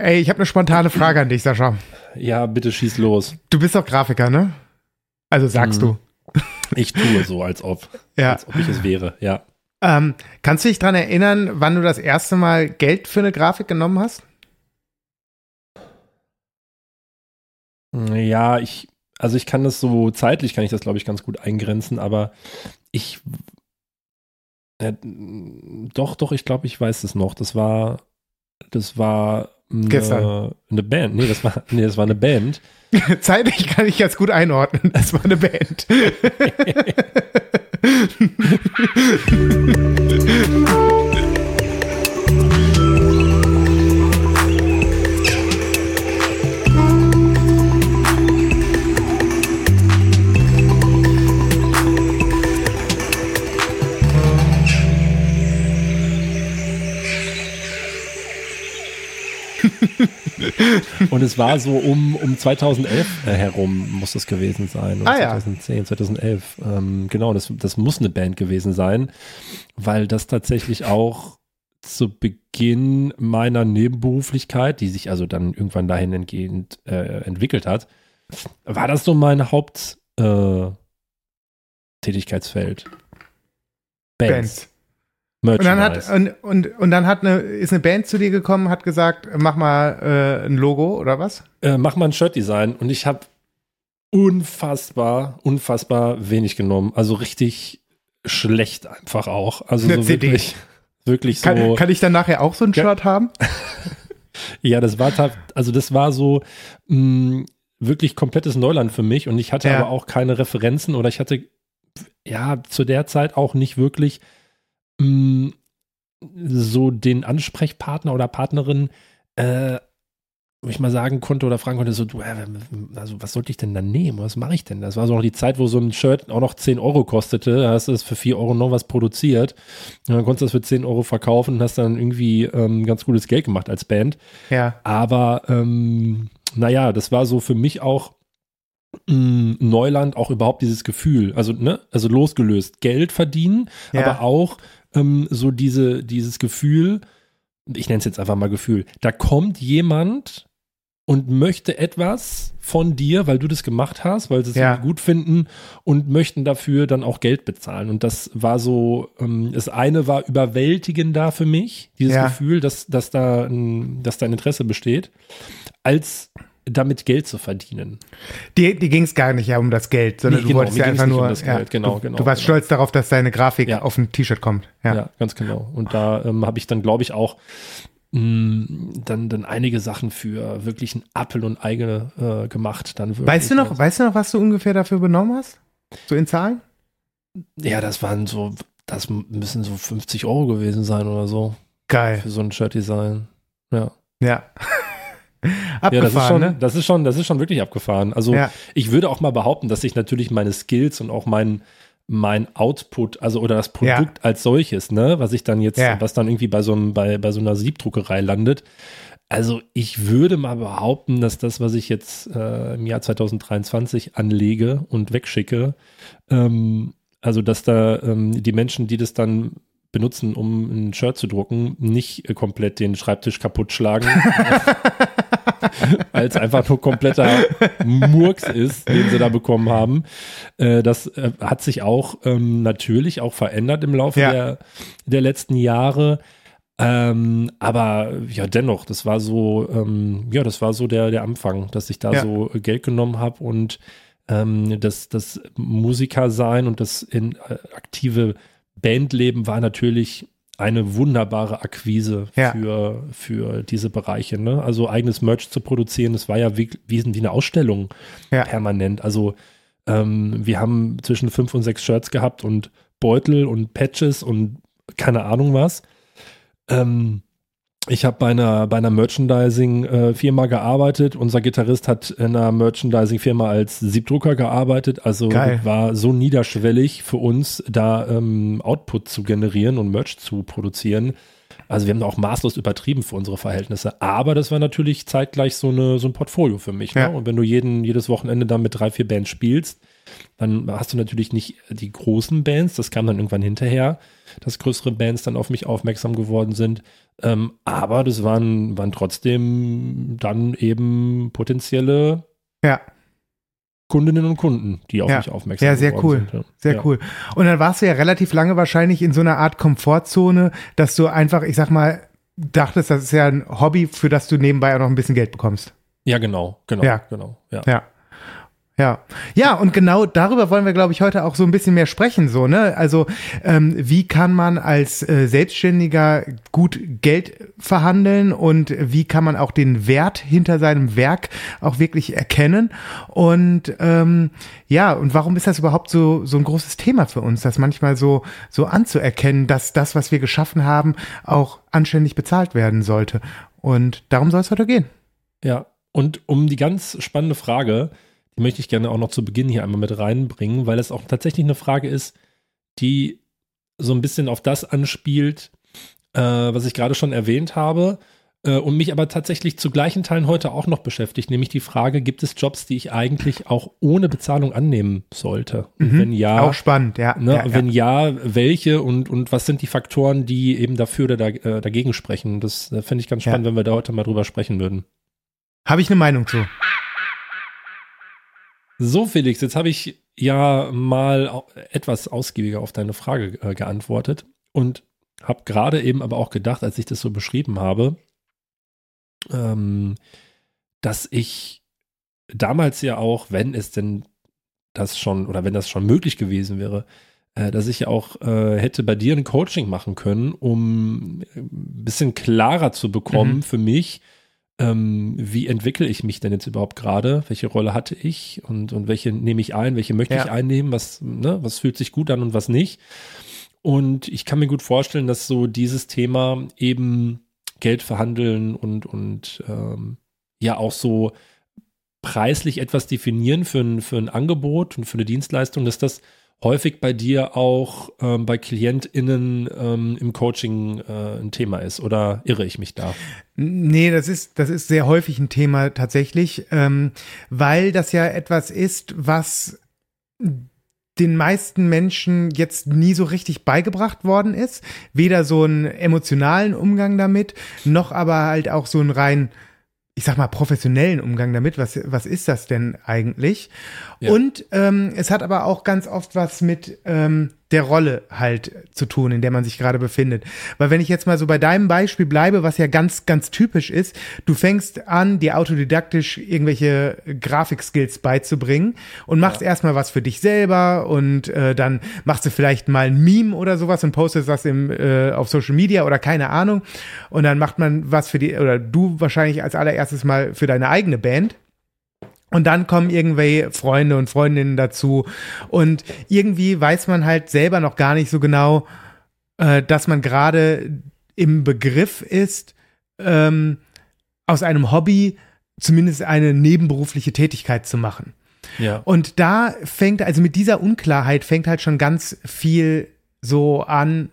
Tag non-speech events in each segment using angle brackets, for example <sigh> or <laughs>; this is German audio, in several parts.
Ey, ich habe eine spontane Frage an dich, Sascha. Ja, bitte schieß los. Du bist doch Grafiker, ne? Also sagst Mhm. du. Ich tue so, als ob. Ja. Als ob ich es wäre, ja. Ähm, kannst du dich dran erinnern, wann du das erste Mal Geld für eine Grafik genommen hast? Ja, ich, also ich kann das so zeitlich, kann ich das, glaube ich, ganz gut eingrenzen, aber ich, äh, doch, doch, ich glaube, ich weiß es noch. Das war, das war eine, Gestern. eine Band. Nee, das war, nee, das war eine Band. <laughs> Zeitlich kann ich jetzt gut einordnen. Das war eine Band. <laughs> <laughs> <laughs> Und es war so um, um 2011 äh, herum muss das gewesen sein. Ah, ja. 2010, 2011. Ähm, genau, das, das muss eine Band gewesen sein, weil das tatsächlich auch zu Beginn meiner Nebenberuflichkeit, die sich also dann irgendwann dahin entgehend äh, entwickelt hat, war das so mein Haupt äh, Tätigkeitsfeld. Bands. Band. Und dann hat Merchandise. und, und, und dann hat eine ist eine Band zu dir gekommen, hat gesagt, mach mal äh, ein Logo oder was? äh, mach mal ein Shirt-Design und ich habe unfassbar, unfassbar wenig genommen. Also richtig schlecht einfach auch. Also Eine so CD. wirklich, wirklich Kann, so. kann ich dann nachher auch so ein Ja. Shirt haben? <laughs> ja, das war also das war so mh, wirklich komplettes Neuland für mich und ich hatte Ja. aber auch keine Referenzen oder ich hatte ja zu der Zeit auch nicht wirklich mh, so den Ansprechpartner oder Partnerin, äh, wo ich mal sagen konnte oder fragen konnte, so, du, äh, also was sollte ich denn da nehmen? Was mache ich denn? Das war so noch die Zeit, wo so ein Shirt auch noch 10 Euro kostete. Da hast du es für 4 Euro noch was produziert. Und dann konntest du das für 10 Euro verkaufen und hast dann irgendwie ähm, ganz gutes Geld gemacht als Band. Ja. Aber ähm, naja, das war so für mich auch mh, Neuland, auch überhaupt dieses Gefühl. Also, ne, also losgelöst, Geld verdienen, Ja. aber auch ähm, so diese, dieses Gefühl, ich nenne es jetzt einfach mal Gefühl, da kommt jemand und möchte etwas von dir, weil du das gemacht hast, weil sie es Ja. gut finden und möchten dafür dann auch Geld bezahlen. Und das war so, ähm, das eine war überwältigender für mich, dieses Ja. Gefühl, dass, dass, da ein, dass da ein Interesse besteht, als damit Geld zu verdienen. Die, die ging es gar nicht ja um das Geld, sondern Nee, du genau, wolltest mir ja einfach um nur. das ja, genau, du, genau, Du warst genau. stolz darauf, dass deine Grafik Ja. auf ein T-Shirt kommt. Ja. Ja, ganz genau. Und da ähm, habe ich dann, glaube ich, auch mh, dann, dann einige Sachen für wirklich ein Appel und eigene äh, gemacht. Dann. Weißt du noch, weißt du noch, was du ungefähr dafür benommen hast? So in Zahlen? Ja, das waren so, das müssen so 50 Euro gewesen sein oder so Geil. für so ein Shirt-Design. Ja. Ja. <laughs> Ja, das ist, Abgefahren, schon, ne? das ist schon, das ist schon wirklich abgefahren. Also Ja. ich würde auch mal behaupten, dass ich natürlich meine Skills und auch mein, mein Output, also oder das Produkt als solches, ne, was ich dann jetzt, Ja. was dann irgendwie bei so einem, bei, bei so einer Siebdruckerei landet. Also ich würde mal behaupten, dass das, was ich jetzt äh, im Jahr 2023 anlege und wegschicke, ähm, also dass da ähm, die Menschen, die das dann benutzen, um ein Shirt zu drucken, nicht äh, komplett den Schreibtisch kaputt schlagen, <laughs> weil es einfach nur kompletter Murks ist, den sie da bekommen haben. Äh, das äh, hat sich auch ähm, natürlich auch verändert im Laufe Ja. der, der letzten Jahre. Ähm, aber ja, dennoch, das war so, ähm, ja, das war so der, der Anfang, dass ich da Ja. so Geld genommen habe und ähm, das, das Musiker sein und das in, äh, aktive Bandleben war natürlich eine wunderbare Akquise Ja. für, für diese Bereiche. Ne? Also eigenes Merch zu produzieren, das war ja wie, wie, eine Ausstellung Ja. permanent. Also ähm, wir haben zwischen fünf und sechs Shirts gehabt und Beutel und Patches und keine Ahnung was. Ähm, ich habe bei einer, bei einer Merchandising-Firma gearbeitet. Unser Gitarrist hat in einer Merchandising-Firma als Siebdrucker gearbeitet. Also Geil. war so niederschwellig für uns, da ähm, Output zu generieren und Merch zu produzieren. Also wir haben da auch maßlos übertrieben für unsere Verhältnisse. Aber das war natürlich zeitgleich so, eine, so ein Portfolio für mich. Ne? Ja. Und wenn du jeden, jedes Wochenende dann mit drei, vier Bands spielst, dann hast du natürlich nicht die großen Bands, das kam dann irgendwann hinterher, dass größere Bands dann auf mich aufmerksam geworden sind. Ähm, aber das waren, waren trotzdem dann eben potenzielle Ja. Kundinnen und Kunden, die auf Ja. mich aufmerksam Ja, sehr cool. sind. Ja. Sehr ja. cool. Und dann warst du ja relativ lange wahrscheinlich in so einer Art Komfortzone, dass du einfach, ich sag mal, dachtest, das ist ja ein Hobby, für das du nebenbei auch noch ein bisschen Geld bekommst. Ja, genau, genau, Ja. genau. Ja. Ja. Ja, ja, und genau darüber wollen wir, glaube ich, heute auch so ein bisschen mehr sprechen. So, ne? Also, ähm, wie kann man als äh, Selbstständiger gut Geld verhandeln und wie kann man auch den Wert hinter seinem Werk auch wirklich erkennen? Und ähm, ja, und warum ist das überhaupt so so ein großes Thema für uns, das manchmal so so anzuerkennen, dass das, was wir geschaffen haben, auch anständig bezahlt werden sollte? Und darum soll es heute gehen. Ja, und um die ganz spannende Frage, möchte ich gerne auch noch zu Beginn hier einmal mit reinbringen, weil es auch tatsächlich eine Frage ist, die so ein bisschen auf das anspielt, äh, was ich gerade schon erwähnt habe äh, und mich aber tatsächlich zu gleichen Teilen heute auch noch beschäftigt, nämlich die Frage, gibt es Jobs, die ich eigentlich auch ohne Bezahlung annehmen sollte? Und Mhm. wenn ja, Auch spannend, ja. Ne, ja, ja. wenn ja, welche und, und was sind die Faktoren, die eben dafür oder da, äh, dagegen sprechen? Das äh, finde ich ganz Ja. spannend, wenn wir da heute mal drüber sprechen würden. Habe ich eine Meinung zu. So, Felix, jetzt habe ich ja mal etwas ausgiebiger auf deine Frage äh, geantwortet und habe gerade eben aber auch gedacht, als ich das so beschrieben habe, ähm, dass ich damals ja auch, wenn es denn das schon oder wenn das schon möglich gewesen wäre, äh, dass ich ja auch äh, hätte bei dir ein Coaching machen können, um äh, ein bisschen klarer zu bekommen Mhm. für mich, ähm, wie entwickle ich mich denn jetzt überhaupt gerade? Welche Rolle hatte ich und, und welche nehme ich ein? Welche möchte Ja. ich einnehmen? Was, ne, was fühlt sich gut an und was nicht? Und ich kann mir gut vorstellen, dass so dieses Thema eben Geld verhandeln und, und ähm, ja auch so preislich etwas definieren für ein, für ein Angebot und für eine Dienstleistung, dass das häufig bei dir auch ähm, bei KlientInnen ähm, im Coaching äh, ein Thema ist. Oder irre ich mich da? Nee, das ist, das ist sehr häufig ein Thema tatsächlich, ähm, weil das ja etwas ist, was den meisten Menschen jetzt nie so richtig beigebracht worden ist. Weder so einen emotionalen Umgang damit, noch aber halt auch so einen rein, ich sag mal, professionellen Umgang damit. Was, was ist das denn eigentlich? Ja. Und ähm, es hat aber auch ganz oft was mit ähm, der Rolle halt zu tun, in der man sich gerade befindet. Weil wenn ich jetzt mal so bei deinem Beispiel bleibe, was ja ganz, ganz typisch ist, du fängst an, dir autodidaktisch irgendwelche Grafikskills beizubringen und machst erstmal was für dich selber und äh, dann machst du vielleicht mal ein Meme oder sowas und postest das im, äh, auf Social Media oder keine Ahnung. Und dann macht man was für die, oder du wahrscheinlich als allererstes mal für deine eigene Band. Und dann kommen irgendwelche Freunde und Freundinnen dazu. Und irgendwie weiß man halt selber noch gar nicht so genau, äh, dass man gerade im Begriff ist, ähm, aus einem Hobby zumindest eine nebenberufliche Tätigkeit zu machen. Ja. Und da fängt, also mit dieser Unklarheit fängt halt schon ganz viel so an,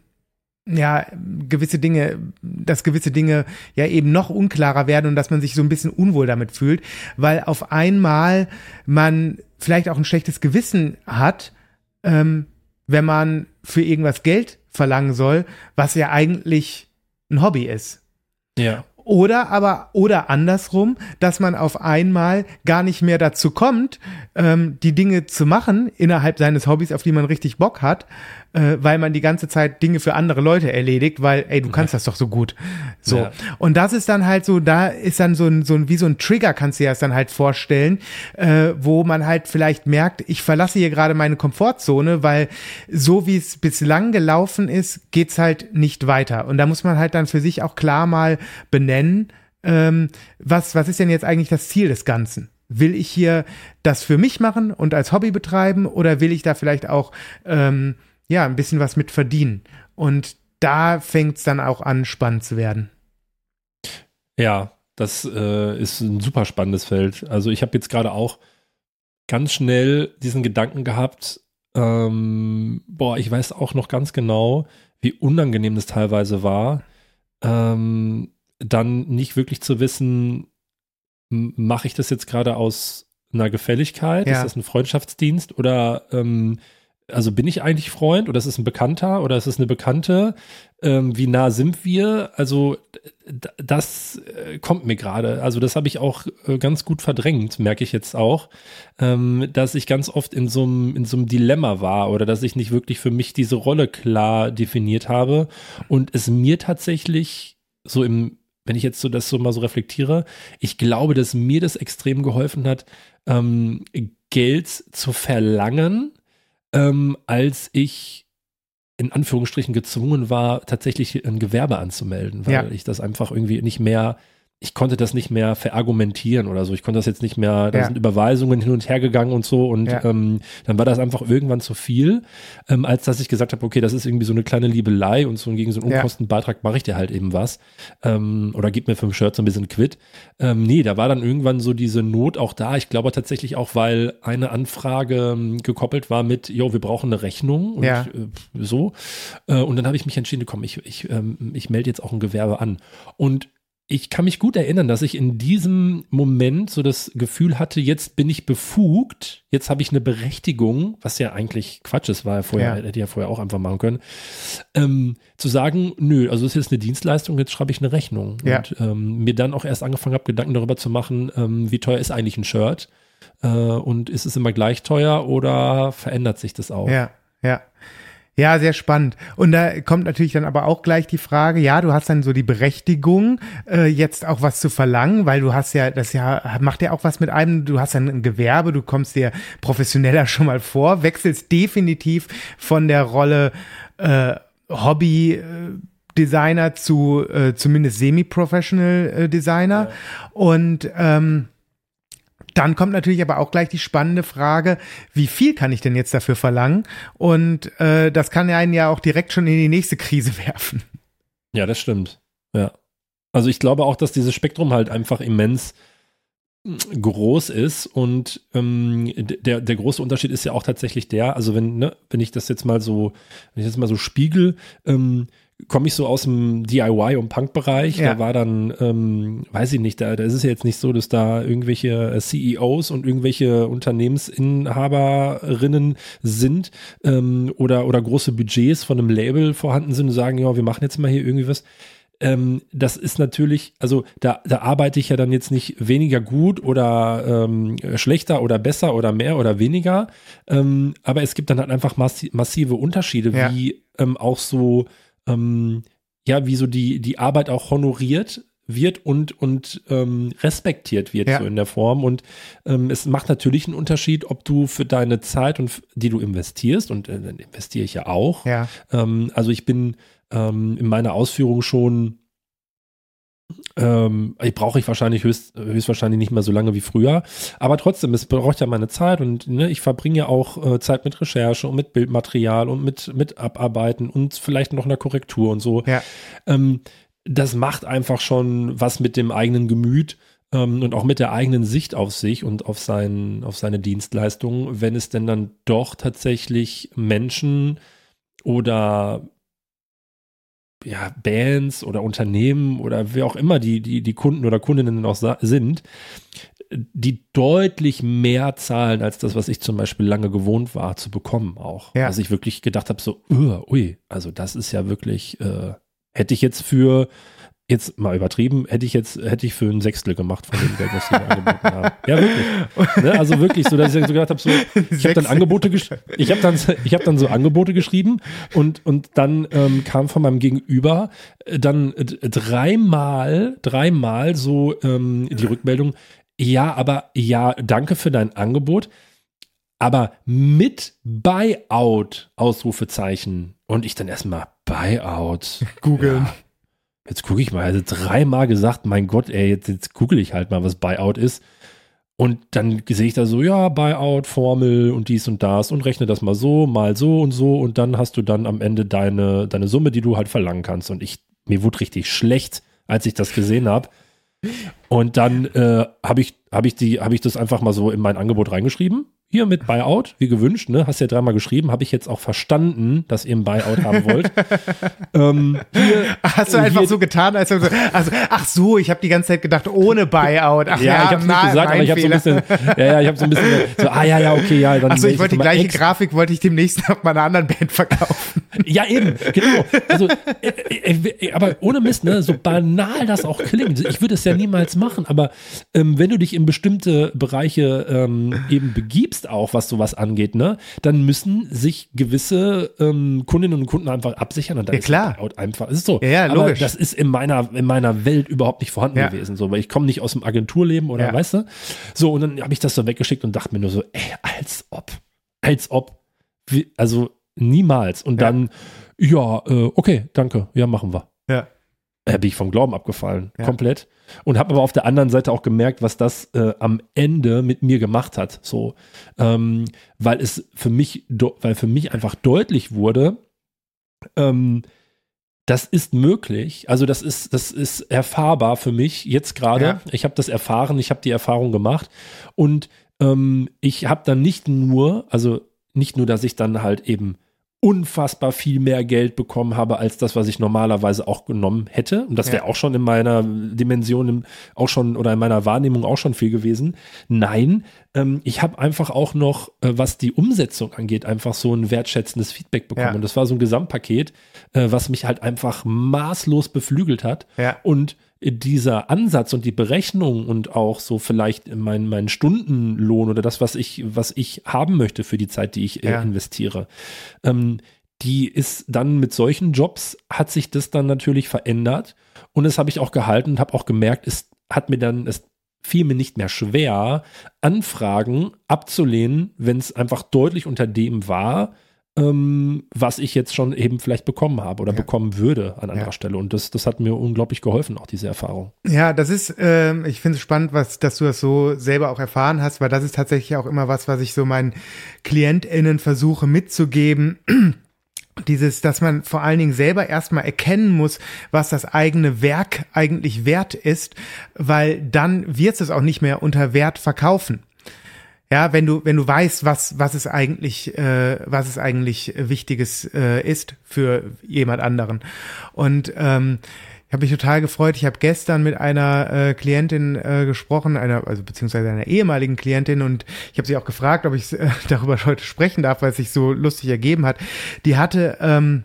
ja, gewisse Dinge, dass gewisse Dinge ja eben noch unklarer werden und dass man sich so ein bisschen unwohl damit fühlt, weil auf einmal man vielleicht auch ein schlechtes Gewissen hat, ähm, wenn man für irgendwas Geld verlangen soll, was ja eigentlich ein Hobby ist. Ja. Oder aber, oder andersrum, dass man auf einmal gar nicht mehr dazu kommt, ähm, die Dinge zu machen innerhalb seines Hobbys, auf die man richtig Bock hat, äh, weil man die ganze Zeit Dinge für andere Leute erledigt, weil, ey, du kannst das doch so gut. So. Ja. Und das ist dann halt so, da ist dann so ein, so ein, wie so ein Trigger, kannst du dir das dann halt vorstellen, äh, wo man halt vielleicht merkt, ich verlasse hier gerade meine Komfortzone, weil so wie es bislang gelaufen ist, geht's halt nicht weiter. Und da muss man halt dann für sich auch klar mal benennen, ähm, was, was ist denn jetzt eigentlich das Ziel des Ganzen? Will ich hier das für mich machen und als Hobby betreiben oder will ich da vielleicht auch ähm, ja ein bisschen was mit verdienen? Und da fängt's dann auch an, spannend zu werden. Ja, das äh, ist ein super spannendes Feld. Also ich habe jetzt gerade auch ganz schnell diesen Gedanken gehabt, ähm, boah, ich weiß auch noch ganz genau, wie unangenehm das teilweise war, ähm, dann nicht wirklich zu wissen, mache ich das jetzt gerade aus einer Gefälligkeit? Ja. Ist das ein Freundschaftsdienst oder ähm, also bin ich eigentlich Freund oder ist es ein Bekannter oder ist es eine Bekannte? Ähm, wie nah sind wir? Also das äh, kommt mir gerade. Also das habe ich auch äh, ganz gut verdrängt, merke ich jetzt auch, ähm, dass ich ganz oft in so einem in Dilemma war oder dass ich nicht wirklich für mich diese Rolle klar definiert habe und es mir tatsächlich so im wenn ich jetzt so das so mal so reflektiere, ich glaube, dass mir das extrem geholfen hat, ähm, Geld zu verlangen, ähm, als ich in Anführungsstrichen gezwungen war, tatsächlich ein Gewerbe anzumelden, weil Ja. ich das einfach irgendwie nicht mehr, ich konnte das nicht mehr verargumentieren oder so. Ich konnte das jetzt nicht mehr, da Ja. sind Überweisungen hin und her gegangen und so und Ja. ähm, dann war das einfach irgendwann zu viel, ähm, als dass ich gesagt habe, okay, das ist irgendwie so eine kleine Liebelei und so gegen so einen. Unkostenbeitrag mache ich dir halt eben was ähm, oder gib mir fünf Shirts ein bisschen quitt. Ähm, nee, da war dann irgendwann so diese Not auch da. Ich glaube tatsächlich auch, weil eine Anfrage ähm, gekoppelt war mit, jo, wir brauchen eine Rechnung und Ja. äh, so. Äh, und dann habe ich mich entschieden, komm, ich, ich, ähm, ich melde jetzt auch ein Gewerbe an. Und ich kann mich gut erinnern, dass ich in diesem Moment so das Gefühl hatte, jetzt bin ich befugt, jetzt habe ich eine Berechtigung, was ja eigentlich Quatsch ist, war ja vorher, Ja. hätte ich ja vorher auch einfach machen können, ähm, zu sagen, nö, also das ist jetzt eine Dienstleistung, jetzt schreibe ich eine Rechnung. Ja. Und ähm, mir dann auch erst angefangen habe, Gedanken darüber zu machen, ähm, wie teuer ist eigentlich ein Shirt äh, und ist es immer gleich teuer oder verändert sich das auch? Ja, ja. Ja, sehr spannend. Und da kommt natürlich dann aber auch gleich die Frage, ja, du hast dann so die Berechtigung, äh, jetzt auch was zu verlangen, weil du hast ja, das ja, macht ja auch was mit einem, du hast dann ein Gewerbe, du kommst dir professioneller <laughs> schon mal vor, wechselst definitiv von der Rolle äh, Hobby. Äh, Designer zu äh, zumindest semi-professional äh, Designer. Und ähm, dann kommt natürlich aber auch gleich die spannende Frage, wie viel kann ich denn jetzt dafür verlangen? Und äh, das kann einen ja auch direkt schon in die nächste Krise <laughs> werfen. Ja, das stimmt. Ja. Also ich glaube auch, dass dieses Spektrum halt einfach immens mm, groß ist und ähm, der, der große Unterschied ist ja auch tatsächlich der, also wenn, ne, wenn ich das jetzt mal so, wenn ich das mal so spiegel, ähm, komme ich so aus dem DIY- und Punk-Bereich. Ja. Da war dann, ähm, weiß ich nicht, da, da ist es ja jetzt nicht so, dass da irgendwelche äh, CEOs und irgendwelche Unternehmensinhaberinnen sind ähm, oder, oder große Budgets von einem Label vorhanden sind und sagen, ja, wir machen jetzt mal hier irgendwie was. Ähm, das ist natürlich, also da, da arbeite ich ja dann jetzt nicht weniger gut oder ähm, schlechter oder besser oder mehr oder weniger. Ähm, aber es gibt dann halt einfach massi massive Unterschiede, Ja. wie ähm, auch so, ähm, ja, wie so die, die Arbeit auch honoriert wird und, und ähm, respektiert wird Ja. so in der Form. Und ähm, es macht natürlich einen Unterschied, ob du für deine Zeit und die du investierst, und äh, dann investiere ich ja auch. Ja, Ähm, also ich bin ähm, in meiner Ausführung schon ähm, ich brauche ich wahrscheinlich höchst, höchstwahrscheinlich nicht mehr so lange wie früher. Aber trotzdem, es braucht ja meine Zeit und ne, ich verbringe ja auch äh, Zeit mit Recherche und mit Bildmaterial und mit, mit Abarbeiten und vielleicht noch einer Korrektur und so. ja, Ähm, das macht einfach schon was mit dem eigenen Gemüt ähm, und auch mit der eigenen Sicht auf sich und auf, sein, auf seine Dienstleistungen, wenn es denn dann doch tatsächlich Menschen oder ja, Bands oder Unternehmen oder wer auch immer die, die, die Kunden oder Kundinnen auch sind, die deutlich mehr zahlen als das, was ich zum Beispiel lange gewohnt war zu bekommen auch. Ja. Also ich wirklich gedacht habe, so, ui, also das ist ja wirklich, äh, hätte ich jetzt für, jetzt mal übertrieben, hätte ich jetzt, hätte ich für ein Sechstel gemacht von dem Geld, was sie mir angeboten haben. Ja, wirklich. Ne? Also wirklich, so dass ich so gedacht habe, so, ich habe dann. Angebote geschrieben, ich habe dann, ich habe dann so Angebote geschrieben und, und dann ähm, kam von meinem Gegenüber äh, dann äh, dreimal, dreimal so ähm, die Rückmeldung, ja, aber ja, danke für dein Angebot, aber mit Buyout, Ausrufezeichen. Und ich dann erstmal Buyout. googeln. Ja. Jetzt gucke ich mal, also dreimal gesagt, mein Gott, ey, jetzt, jetzt google ich halt mal, was Buyout ist. Und dann sehe ich da so, ja, Buyout, Formel und dies und das und rechne das mal so, mal so und so und dann hast du dann am Ende deine, deine Summe, die du halt verlangen kannst. Und ich, mir wurde richtig schlecht, als ich das gesehen habe. Und dann äh, habe ich, hab ich, die- hab ich das einfach mal so in mein Angebot reingeschrieben. Hier mit Buyout, wie gewünscht, ne? Hast ja dreimal geschrieben, habe ich jetzt auch verstanden, dass ihr ein Buyout haben wollt. <laughs> ähm, hier, Hast du einfach so getan, als du, also, ach so, ich habe die ganze Zeit gedacht, ohne Buyout. Ach ja, ja ich habe nicht gesagt, aber ich habe so ein bisschen, ja, ja, ich habe so ein bisschen, so, ah ja, ja, okay, ja. Dann Achso, ich wollte die gleiche Ex Grafik, wollte ich demnächst noch mal einer anderen Band verkaufen. <laughs> ja, eben, genau. Also, äh, äh, äh, aber ohne Mist, ne, so banal das auch klingt. Ich würde es ja niemals machen, aber ähm, wenn du dich in bestimmte Bereiche ähm, eben begibst, wächst auch, was sowas angeht, ne? Dann müssen sich gewisse ähm, Kundinnen und Kunden einfach absichern und dann ja, klar. ist einfach. ist so. Ja, ja Aber logisch. das ist in meiner, in meiner Welt überhaupt nicht vorhanden ja. gewesen, so, weil ich komme nicht aus dem Agenturleben oder ja. weißt du? So, und dann habe ich das so weggeschickt und dachte mir nur so, ey, als ob. Als ob. Wie, also niemals. Und dann, ja, äh, okay, danke, ja, machen wir. Ja äh, bin ich vom Glauben abgefallen, ja. komplett. Und habe aber auf der anderen Seite auch gemerkt, was das äh, am Ende mit mir gemacht hat. So, ähm, weil es für mich, weil für mich einfach deutlich wurde, ähm, das ist möglich. Also das ist, das ist erfahrbar für mich jetzt gerade. Ja. Ich habe das erfahren, ich habe die Erfahrung gemacht und ähm, ich habe dann nicht nur, also nicht nur, dass ich dann halt eben unfassbar viel mehr Geld bekommen habe als das, was ich normalerweise auch genommen hätte. Und das wäre ja. auch schon in meiner Dimension auch schon oder in meiner Wahrnehmung auch schon viel gewesen. Nein, ähm, ich habe einfach auch noch, äh, was die Umsetzung angeht, einfach so ein wertschätzendes Feedback bekommen. Ja. Und das war so ein Gesamtpaket, äh, was mich halt einfach maßlos beflügelt hat. Ja. Und dieser Ansatz und die Berechnung und auch so vielleicht mein, mein Stundenlohn oder das, was ich, was ich haben möchte für die Zeit, die ich äh, ja. investiere, ähm, die ist dann mit solchen Jobs, hat sich das dann natürlich verändert und das habe ich auch gehalten und habe auch gemerkt, es hat mir dann, es fiel mir nicht mehr schwer, Anfragen abzulehnen, wenn es einfach deutlich unter dem war, was ich jetzt schon eben vielleicht bekommen habe oder ja. bekommen würde an anderer ja. Stelle. Und das, das hat mir unglaublich geholfen, auch diese Erfahrung. Ja, das ist, ähm, ich finde es spannend, was, dass du das so selber auch erfahren hast, weil das ist tatsächlich auch immer was, was ich so meinen KlientInnen versuche mitzugeben <clears throat> dieses, dass man vor allen Dingen selber erstmal erkennen muss, was das eigene Werk eigentlich wert ist, weil dann wird es auch nicht mehr unter Wert verkaufen. Ja, wenn du, wenn du weißt, was, was es eigentlich, äh, was es eigentlich Wichtiges äh, ist für jemand anderen. Und ähm, ich habe mich total gefreut. Ich habe gestern mit einer äh, Klientin äh, gesprochen, einer, also beziehungsweise einer ehemaligen Klientin, und ich habe sie auch gefragt, ob ich äh, <laughs> darüber heute sprechen darf, weil es sich so lustig ergeben hat. Die hatte ähm,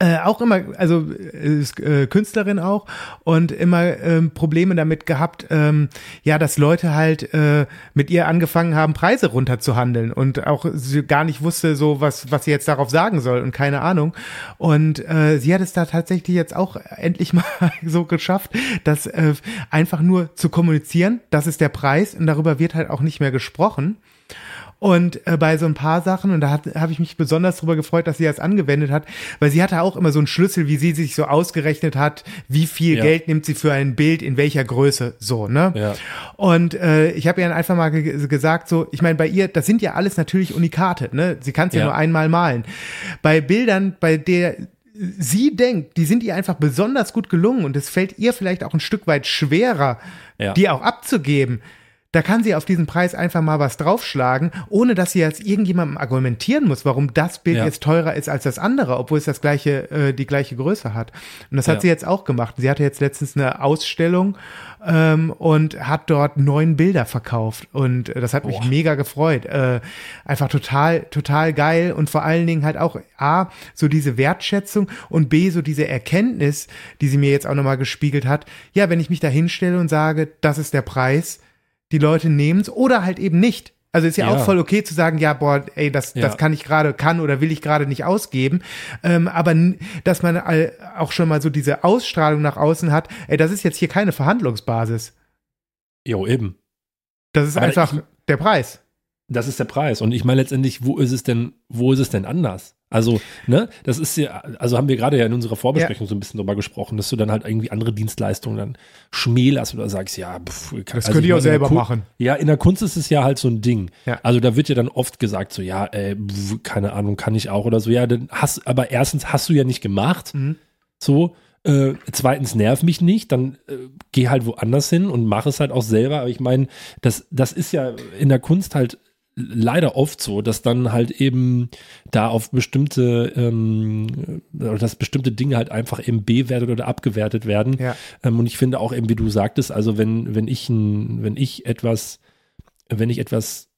äh, auch immer, also ist äh, Künstlerin auch und immer ähm, Probleme damit gehabt, ähm, ja, dass Leute halt äh, mit ihr angefangen haben, Preise runterzuhandeln und auch sie gar nicht wusste, so was, was sie jetzt darauf sagen soll und keine Ahnung. Und äh, sie hat es da tatsächlich jetzt auch endlich <laughs> mal so geschafft, das äh, einfach nur zu kommunizieren, das ist der Preis und darüber wird halt auch nicht mehr gesprochen. Und äh, bei so ein paar Sachen, und da habe ich mich besonders darüber gefreut, dass sie das angewendet hat, weil sie hatte auch immer so einen Schlüssel, wie sie sich so ausgerechnet hat, wie viel ja. Geld nimmt sie für ein Bild, in welcher Größe, so, ne? Ja. Und äh, ich habe ihr dann einfach mal ge gesagt, so, ich meine, bei ihr, das sind ja alles natürlich Unikate, ne? Sie kann es ja. ja nur einmal malen. Bei Bildern, bei der sie denkt, die sind ihr einfach besonders gut gelungen und es fällt ihr vielleicht auch ein Stück weit schwerer, ja. die auch abzugeben da kann sie auf diesen Preis einfach mal was draufschlagen, ohne dass sie jetzt irgendjemandem argumentieren muss, warum das Bild ja. jetzt teurer ist als das andere, obwohl es das gleiche, äh, die gleiche Größe hat. Und das hat ja. sie jetzt auch gemacht. Sie hatte jetzt letztens eine Ausstellung ähm, und hat dort neun Bilder verkauft. Und äh, das hat mich mega gefreut. Äh, einfach total, total geil und vor allen Dingen halt auch A, so diese Wertschätzung und B, so diese Erkenntnis, die sie mir jetzt auch nochmal gespiegelt hat. Ja, wenn ich mich da hinstelle und sage, das ist der Preis, die Leute nehmen es oder halt eben nicht. Also ist ja, ja, auch voll okay zu sagen, ja, boah, ey, das, ja. das kann ich gerade, kann oder will ich gerade nicht ausgeben. Ähm, aber dass man auch schon mal so diese Ausstrahlung nach außen hat, ey, das ist jetzt hier keine Verhandlungsbasis. Jo, eben. Das ist aber einfach ich, der Preis. Das ist der Preis. Und ich meine letztendlich, wo ist es denn, wo ist es denn anders? Also, ne, das ist ja, also haben wir gerade ja in unserer Vorbesprechung ja. so ein bisschen drüber gesprochen, dass du dann halt irgendwie andere Dienstleistungen dann schmälerst oder sagst, ja, pff, kann, das also könnt ihr auch selber machen. Ja, in der Kunst ist es ja halt so ein Ding. Ja. Also da wird ja dann oft gesagt, so, ja, äh, pff, keine Ahnung, kann ich auch oder so. Ja, dann hast, aber erstens hast du ja nicht gemacht. Mhm. So. Äh, zweitens nerv mich nicht, dann äh, geh halt woanders hin und mach es halt auch selber. Aber ich meine, das, das ist ja in der Kunst halt leider oft so, dass dann halt eben da auf bestimmte, ähm, dass bestimmte Dinge halt einfach eben bewertet oder abgewertet werden. Ja. Ähm, und ich finde auch eben, wie du sagtest, also wenn, wenn ich ein, wenn ich etwas, wenn ich etwas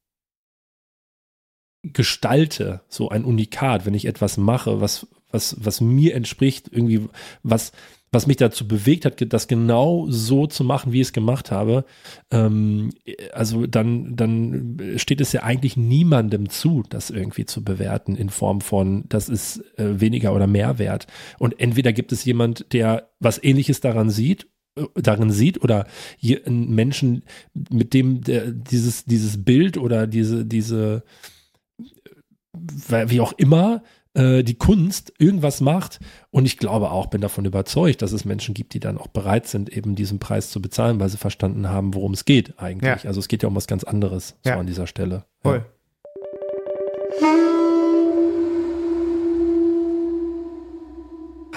gestalte, so ein Unikat, wenn ich etwas mache, was, was, was mir entspricht, irgendwie, was, was mich dazu bewegt hat, das genau so zu machen, wie ich es gemacht habe, ähm, also dann, dann steht es ja eigentlich niemandem zu, das irgendwie zu bewerten in Form von, das ist äh, weniger oder mehr wert. Und entweder gibt es jemand, der was ähnliches daran sieht äh, darin sieht oder Menschen, mit dem der, dieses, dieses Bild oder diese, diese, wie auch immer, äh, die Kunst irgendwas macht. Und ich glaube auch, bin davon überzeugt, dass es Menschen gibt, die dann auch bereit sind, eben diesen Preis zu bezahlen, weil sie verstanden haben, worum es geht eigentlich. Ja. Also es geht ja um was ganz anderes ja. so an dieser Stelle. Voll. Ja.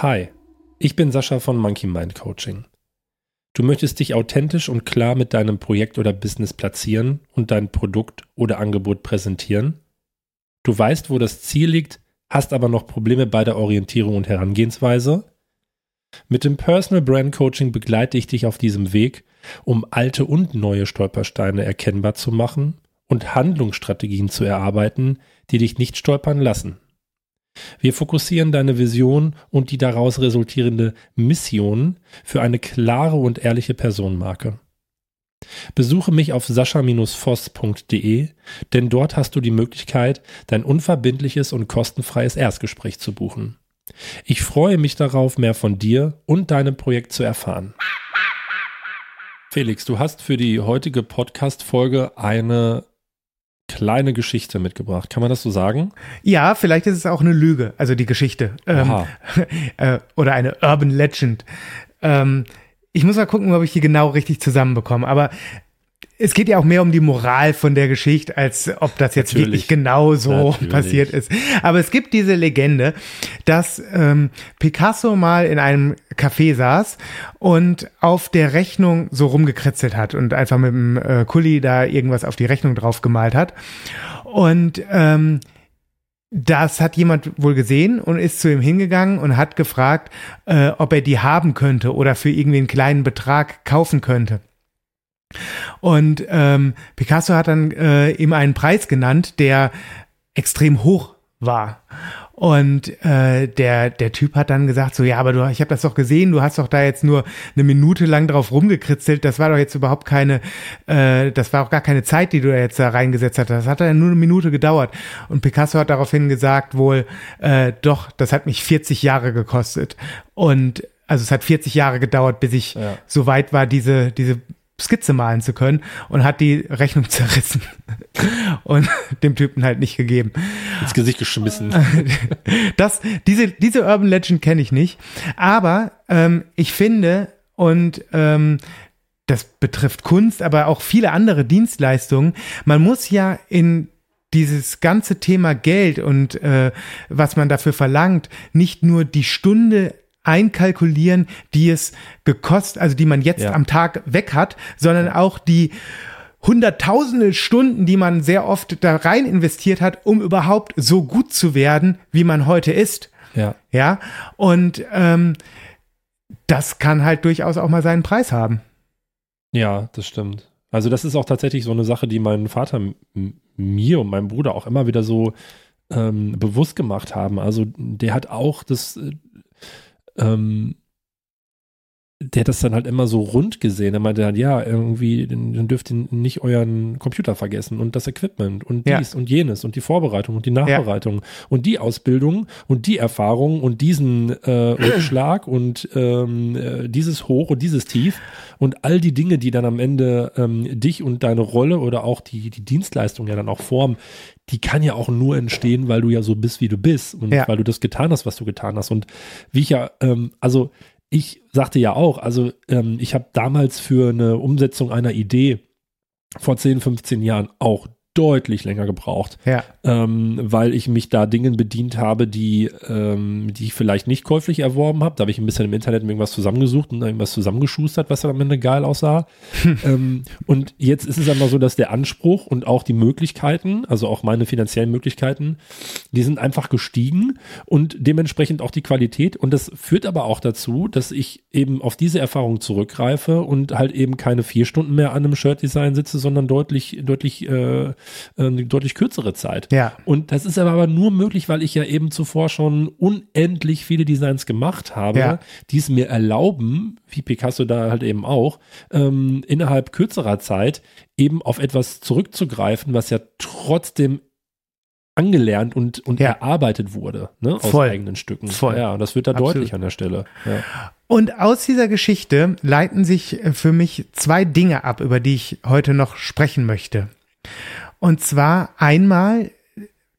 Hi, ich bin Sascha von Monkey Mind Coaching. Du möchtest dich authentisch und klar mit deinem Projekt oder Business platzieren und dein Produkt oder Angebot präsentieren? Du weißt, wo das Ziel liegt, hast aber noch Probleme bei der Orientierung und Herangehensweise? Mit dem Personal Brand Coaching begleite ich dich auf diesem Weg, um alte und neue Stolpersteine erkennbar zu machen und Handlungsstrategien zu erarbeiten, die dich nicht stolpern lassen. Wir fokussieren deine Vision und die daraus resultierende Mission für eine klare und ehrliche Personenmarke. Besuche mich auf sascha-voss.de, denn dort hast du die Möglichkeit, dein unverbindliches und kostenfreies Erstgespräch zu buchen. Ich freue mich darauf, mehr von dir und deinem Projekt zu erfahren. Felix, du hast für die heutige Podcast-Folge eine kleine Geschichte mitgebracht. Kann man das so sagen? Ja, vielleicht ist es auch eine Lüge, also die Geschichte. Ähm, <laughs> äh, oder eine Urban Legend. Ähm, ich muss mal gucken, ob ich die genau richtig zusammenbekomme. Aber es geht ja auch mehr um die Moral von der Geschichte, als ob das jetzt Natürlich. wirklich genau so Natürlich. passiert ist. Aber es gibt diese Legende, dass ähm, Picasso mal in einem Café saß und auf der Rechnung so rumgekritzelt hat und einfach mit dem äh, Kuli da irgendwas auf die Rechnung drauf gemalt hat. Und ähm, das hat jemand wohl gesehen und ist zu ihm hingegangen und hat gefragt, äh, ob er die haben könnte oder für irgendwie einen kleinen Betrag kaufen könnte. Und ähm, Picasso hat dann äh, ihm einen Preis genannt, der extrem hoch war. Und äh, der, der Typ hat dann gesagt, so, ja, aber du, ich habe das doch gesehen, du hast doch da jetzt nur eine Minute lang drauf rumgekritzelt, das war doch jetzt überhaupt keine, äh, das war auch gar keine Zeit, die du da jetzt da reingesetzt hast. Das hat ja nur eine Minute gedauert. Und Picasso hat daraufhin gesagt, wohl, äh, doch, das hat mich 40 Jahre gekostet. Und also es hat 40 Jahre gedauert, bis ich ja. so weit war, diese, diese Skizze malen zu können und hat die Rechnung <laughs> zerrissen und dem Typen halt nicht gegeben. Ins Gesicht geschmissen. <laughs> Das, diese, diese Urban Legend kenne ich nicht, aber ähm, ich finde und ähm, das betrifft Kunst, aber auch viele andere Dienstleistungen. Man muss ja in dieses ganze Thema Geld und äh, was man dafür verlangt, nicht nur die Stunde einkalkulieren, die es gekostet, also die man jetzt ja. am Tag weg hat, sondern auch die hunderttausende Stunden, die man sehr oft da rein investiert hat, um überhaupt so gut zu werden, wie man heute ist. Ja. Ja. Und ähm, das kann halt durchaus auch mal seinen Preis haben. Ja, das stimmt. Also das ist auch tatsächlich so eine Sache, die mein Vater mir und meinem Bruder auch immer wieder so ähm, bewusst gemacht haben. Also der hat auch das äh, ähm, der hat das dann halt immer so rund gesehen. Er meinte halt, ja, irgendwie, dann dürft ihr nicht euren Computer vergessen und das Equipment und dies ja. und jenes und die Vorbereitung und die Nachbereitung ja. und die Ausbildung und die Erfahrung und diesen äh, Rückschlag <clears throat> und ähm, äh, dieses Hoch und dieses Tief und all die Dinge, die dann am Ende ähm, dich und deine Rolle oder auch die, die Dienstleistung ja dann auch formen, die kann ja auch nur entstehen, weil du ja so bist, wie du bist und ja. weil du das getan hast, was du getan hast. Und wie ich ja, ähm, also ich sagte ja auch, also ähm, ich habe damals für eine Umsetzung einer Idee vor 10, 15 Jahren auch deutlich länger gebraucht, Ja. ähm, weil ich mich da Dingen bedient habe, die, ähm, die ich vielleicht nicht käuflich erworben habe. Da habe ich ein bisschen im Internet irgendwas zusammengesucht und irgendwas zusammengeschustert, was dann am Ende geil aussah. ähm, und jetzt ist es aber so, dass der Anspruch und auch die Möglichkeiten, also auch meine finanziellen Möglichkeiten, die sind einfach gestiegen und dementsprechend auch die Qualität. Und das führt aber auch dazu, dass ich eben auf diese Erfahrung zurückgreife und halt eben keine vier Stunden mehr an einem Shirt-Design sitze, sondern deutlich, deutlich, äh, eine deutlich kürzere Zeit. Ja. Und das ist aber, aber nur möglich, weil ich ja eben zuvor schon unendlich viele Designs gemacht habe, Ja. die es mir erlauben, wie Picasso da halt eben auch, ähm, innerhalb kürzerer Zeit eben auf etwas zurückzugreifen, was ja trotzdem angelernt und, und Ja. erarbeitet wurde, ne, aus Voll. eigenen Stücken. Voll. Ja, und das wird da Absolut. deutlich an der Stelle. Ja. Und aus dieser Geschichte leiten sich äh, für mich zwei Dinge ab, über die ich heute noch sprechen möchte. Und zwar einmal,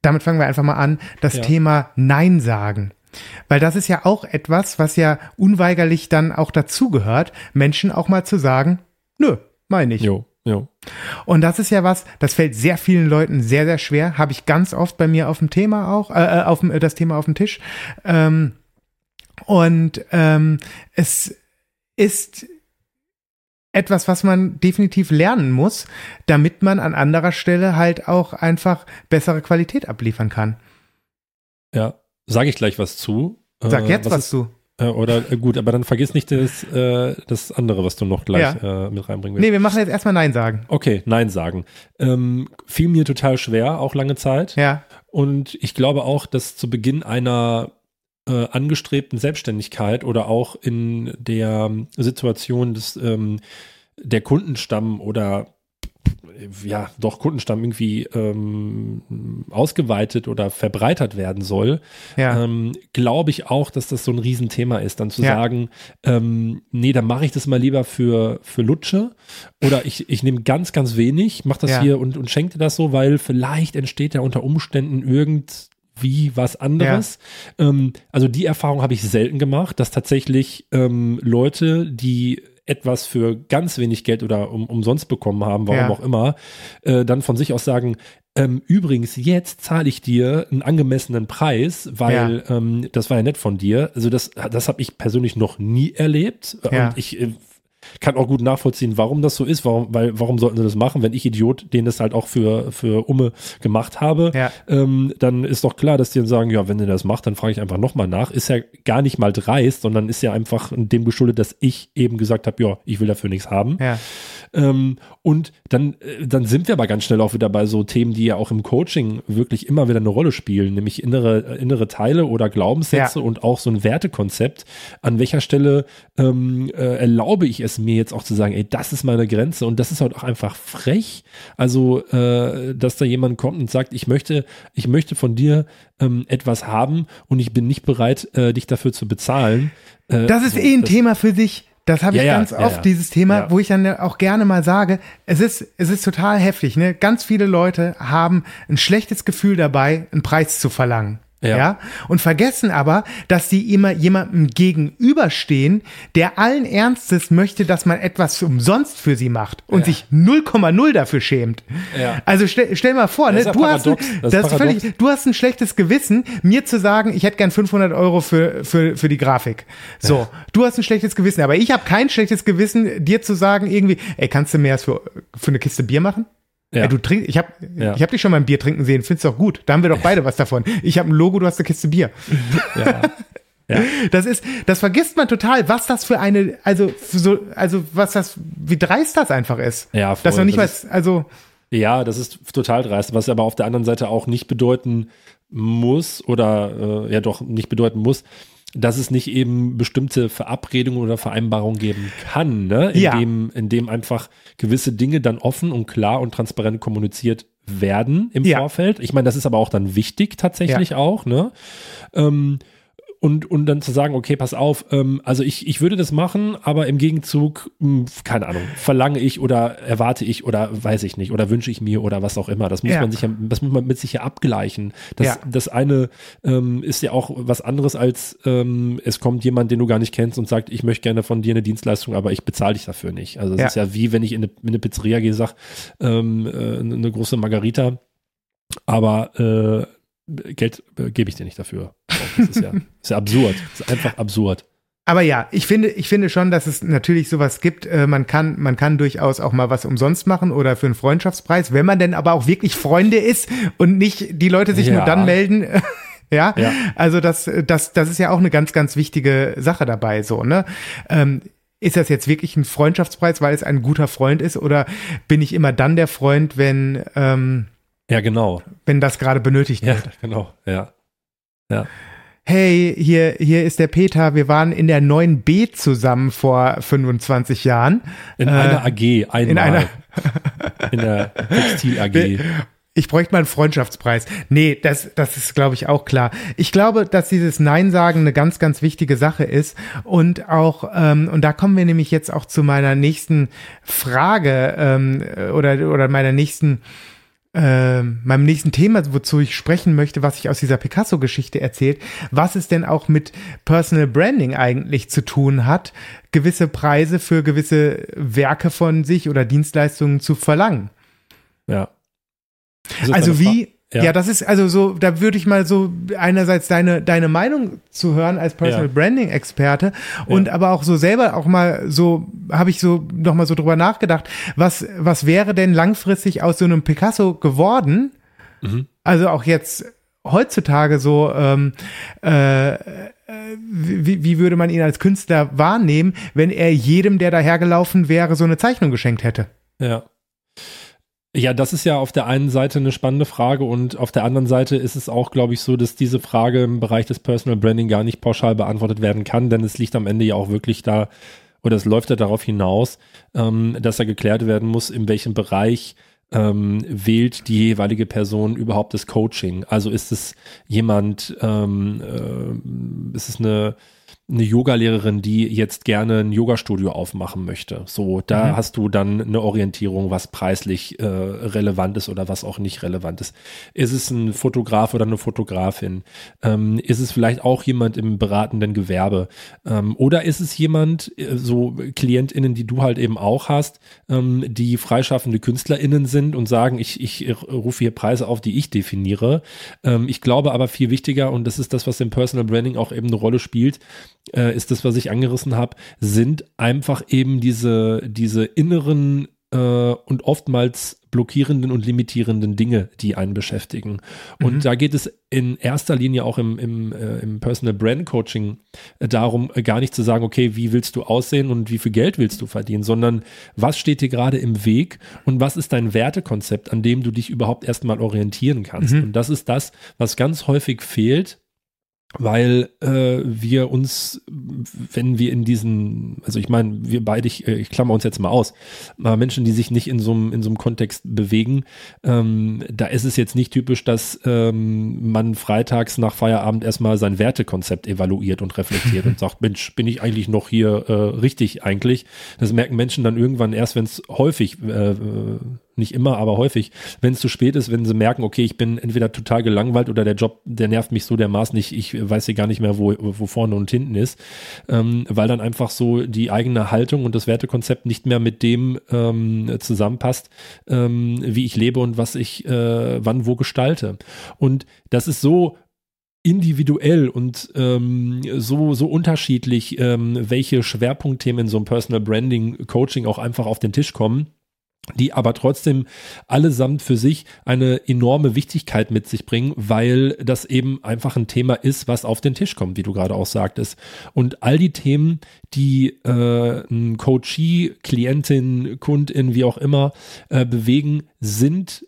damit fangen wir einfach mal an, das Ja. Thema Nein sagen. Weil das ist ja auch etwas, was ja unweigerlich dann auch dazugehört, Menschen auch mal zu sagen, nö, meine ich. Jo, jo. Und das ist ja was, das fällt sehr vielen Leuten sehr, sehr schwer. Habe ich ganz oft bei mir auf dem Thema auch, äh, auf dem, äh, das Thema auf dem Tisch. Ähm, und ähm, es ist etwas, was man definitiv lernen muss, damit man an anderer Stelle halt auch einfach bessere Qualität abliefern kann. Ja. Sage ich gleich was zu. Sag Äh, jetzt was, ist, du. Äh, oder äh, gut, aber dann vergiss nicht das, äh, das andere, was du noch gleich äh, mit reinbringen willst. Nee, wir machen jetzt erstmal Nein sagen. Okay, Nein sagen. Ähm, fiel mir total schwer, auch lange Zeit. Ja, Und ich glaube auch, dass zu Beginn einer äh, angestrebten Selbstständigkeit oder auch in der Situation des ähm, der Kundenstamm oder ja, doch Kundenstamm irgendwie ähm, ausgeweitet oder verbreitert werden soll, ja, ähm, glaube ich auch, dass das so ein Riesenthema ist, dann zu Ja. sagen, ähm, nee, dann mache ich das mal lieber für, für Lutsche oder ich, ich nehme ganz, ganz wenig, mach das Ja. hier und, und schenke dir das so, weil vielleicht entsteht ja unter Umständen irgendwie was anderes. Ähm, also die Erfahrung habe ich selten gemacht, dass tatsächlich ähm, Leute, die etwas für ganz wenig Geld oder um, umsonst bekommen haben, warum Ja. auch immer, äh, dann von sich aus sagen, ähm, übrigens, jetzt zahle ich dir einen angemessenen Preis, weil ähm, das war ja nett von dir. Also das, das habe ich persönlich noch nie erlebt. Ja. Und ich äh, kann auch gut nachvollziehen, warum das so ist, warum, weil, warum sollten sie das machen, wenn ich Idiot, den das halt auch für, für Umme gemacht habe, Ja. ähm, dann ist doch klar, dass die dann sagen, ja, wenn der das macht, dann frage ich einfach nochmal nach. Ist ja gar nicht mal dreist, sondern ist ja einfach dem geschuldet, dass ich eben gesagt habe, ja, ich will dafür nichts haben. ja, Ähm, und dann, äh, dann sind wir aber ganz schnell auch wieder bei so Themen, die ja auch im Coaching wirklich immer wieder eine Rolle spielen, nämlich innere, innere Teile oder Glaubenssätze Ja. und auch so ein Wertekonzept. An welcher Stelle ähm, äh, erlaube ich es mir jetzt auch zu sagen, ey, das ist meine Grenze und das ist halt auch einfach frech. Also, äh, dass da jemand kommt und sagt, ich möchte, ich möchte von dir ähm, etwas haben und ich bin nicht bereit, äh, dich dafür zu bezahlen. Äh, Das ist so, eh ein Thema für sich. Das habe ich Ja, ganz ja, oft, ja. dieses Thema, wo ich dann auch gerne mal sage, es ist, es ist total heftig. Ne? Ganz viele Leute haben ein schlechtes Gefühl dabei, einen Preis zu verlangen. Ja. Ja. Und vergessen aber, dass sie immer jemandem gegenüberstehen, der allen Ernstes möchte, dass man etwas umsonst für sie macht und Ja. sich 0,0 dafür schämt. Ja. Also stell, stell mal vor, Das ne, du, hast ein, das Das völlig, du hast ein schlechtes Gewissen, mir zu sagen, ich hätte gern 500 Euro für, für, für die Grafik. So, du hast ein schlechtes Gewissen, aber ich habe kein schlechtes Gewissen, dir zu sagen irgendwie, ey, kannst du mehr für, für eine Kiste Bier machen? Ja. Ey, du trinkst, ich habe Ja. ich hab dich schon mal ein Bier trinken sehen, findest du doch gut. Da haben wir doch beide was davon. Ich habe ein Logo, du hast eine Kiste Bier. Ja. Ja. <laughs> Das ist, das vergisst man total, was das für eine, also so, also was das, wie dreist das einfach ist. Ja, voll. Dass man nicht Das weiß, also Ja, das ist total dreist, was aber auf der anderen Seite auch nicht bedeuten muss oder äh, ja doch nicht bedeuten muss, dass es nicht eben bestimmte Verabredungen oder Vereinbarungen geben kann, ne? in, Ja. dem, in dem einfach gewisse Dinge dann offen und klar und transparent kommuniziert werden im Ja. Vorfeld. Ich meine, das ist aber auch dann wichtig tatsächlich auch, ne? Ähm, und, und dann zu sagen, okay, pass auf, ähm, also ich, ich würde das machen, aber im Gegenzug, mh, hm, keine Ahnung, verlange ich oder erwarte ich oder weiß ich nicht oder wünsche ich mir oder was auch immer. Das muss ja. man sich ja, das muss man mit sich ja abgleichen. Das, ja. das eine ähm, ist ja auch was anderes als ähm, es kommt jemand, den du gar nicht kennst und sagt, ich möchte gerne von dir eine Dienstleistung, aber ich bezahle dich dafür nicht. Also es ja. ist ja wie, wenn ich in eine, in eine Pizzeria gehe, sag, ähm, äh, eine große Margarita, aber äh, Geld äh, gebe ich dir nicht dafür. Das ist ja, <laughs> ist ja absurd. Das ist einfach absurd. Aber ja, ich finde, ich finde schon, dass es natürlich sowas gibt. Äh, man kann, man kann durchaus auch mal was umsonst machen oder für einen Freundschaftspreis, wenn man denn aber auch wirklich Freunde ist und nicht die Leute sich ja. nur dann melden. <laughs> ja? ja, also das, das, das ist ja auch eine ganz, ganz wichtige Sache dabei, so, ne? Ähm, ist das jetzt wirklich ein Freundschaftspreis, weil es ein guter Freund ist, oder bin ich immer dann der Freund, wenn, ähm, ja, genau. Wenn das gerade benötigt ja, wird. Genau, ja. Ja. Hey, hier, hier ist der Peter. Wir waren in der 9b zusammen vor 25 Jahren. In äh, einer AG, einmal. In einer. <laughs> in der Textil AG. Ich bräuchte mal einen Freundschaftspreis. Nee, das, das ist, glaube ich, auch klar. Ich glaube, dass dieses Nein sagen eine ganz, ganz wichtige Sache ist. Und auch, ähm, und da kommen wir nämlich jetzt auch zu meiner nächsten Frage ähm, oder, oder meiner nächsten äh, meinem nächsten Thema, wozu ich sprechen möchte, was sich aus dieser Picasso-Geschichte erzählt, was es denn auch mit Personal Branding eigentlich zu tun hat, gewisse Preise für gewisse Werke von sich oder Dienstleistungen zu verlangen. Ja. Also wie, ja. ja. das ist also so, da würde ich mal so einerseits deine, deine Meinung zu hören als Personal ja. Branding Experte und ja. aber auch so selber auch mal so, habe ich so noch mal so drüber nachgedacht, was, was wäre denn langfristig aus so einem Picasso geworden? Mhm. Also auch jetzt heutzutage so, ähm, äh, wie, wie würde man ihn als Künstler wahrnehmen, wenn er jedem, der dahergelaufen wäre, so eine Zeichnung geschenkt hätte? Ja. Ja, das ist ja auf der einen Seite eine spannende Frage und auf der anderen Seite ist es auch, glaube ich, so, dass diese Frage im Bereich des Personal Branding gar nicht pauschal beantwortet werden kann, denn es liegt am Ende ja auch wirklich da, oder es läuft ja darauf hinaus, ähm, dass da geklärt werden muss, in welchem Bereich ähm, wählt die jeweilige Person überhaupt das Coaching. Also ist es jemand, ähm, äh, ist es eine eine Yogalehrerin, die jetzt gerne ein Yogastudio aufmachen möchte. So, da mhm. hast du dann eine Orientierung, was preislich äh, relevant ist oder was auch nicht relevant ist. Ist es ein Fotograf oder eine Fotografin? Ähm, ist es vielleicht auch jemand im beratenden Gewerbe? Ähm, oder ist es jemand, äh, so KlientInnen, die du halt eben auch hast, ähm, die freischaffende KünstlerInnen sind und sagen, ich, ich rufe hier Preise auf, die ich definiere. Ähm, ich glaube aber viel wichtiger, und das ist das, was im Personal Branding auch eben eine Rolle spielt, äh, ist das, was ich angerissen habe, sind einfach eben diese, diese inneren äh, und oftmals blockierenden und limitierenden Dinge, die einen beschäftigen. Und mhm. da geht es in erster Linie auch im, im, äh, im Personal Brand Coaching äh, darum, äh, gar nicht zu sagen, okay, wie willst du aussehen und wie viel Geld willst du verdienen, sondern was steht dir gerade im Weg und was ist dein Wertekonzept, an dem du dich überhaupt erstmal orientieren kannst. Mhm. Und das ist das, was ganz häufig fehlt weil äh, wir uns, wenn wir in diesen, also ich meine, wir beide, ich, äh, ich klammer uns jetzt mal aus, aber Menschen, die sich nicht in so einem in so einem Kontext bewegen, ähm, da ist es jetzt nicht typisch, dass ähm, man freitags nach Feierabend erstmal sein Wertekonzept evaluiert und reflektiert und <laughs> sagt, Mensch, bin ich eigentlich noch hier äh, richtig eigentlich? Das merken Menschen dann irgendwann erst, wenn es häufig äh, nicht immer, aber häufig, wenn es zu spät ist, wenn sie merken, okay, ich bin entweder total gelangweilt oder der Job, der nervt mich so dermaßen nicht, ich weiß hier gar nicht mehr, wo, wo vorne und hinten ist, ähm, weil dann einfach so die eigene Haltung und das Wertekonzept nicht mehr mit dem ähm, zusammenpasst, ähm, wie ich lebe und was ich äh, wann wo gestalte. Und das ist so individuell und ähm, so, so unterschiedlich, ähm, welche Schwerpunktthemen in so einem Personal Branding Coaching auch einfach auf den Tisch kommen die aber trotzdem allesamt für sich eine enorme Wichtigkeit mit sich bringen, weil das eben einfach ein Thema ist, was auf den Tisch kommt, wie du gerade auch sagtest. Und all die Themen, die äh, ein Coachee, Klientin, Kundin, wie auch immer, äh, bewegen, sind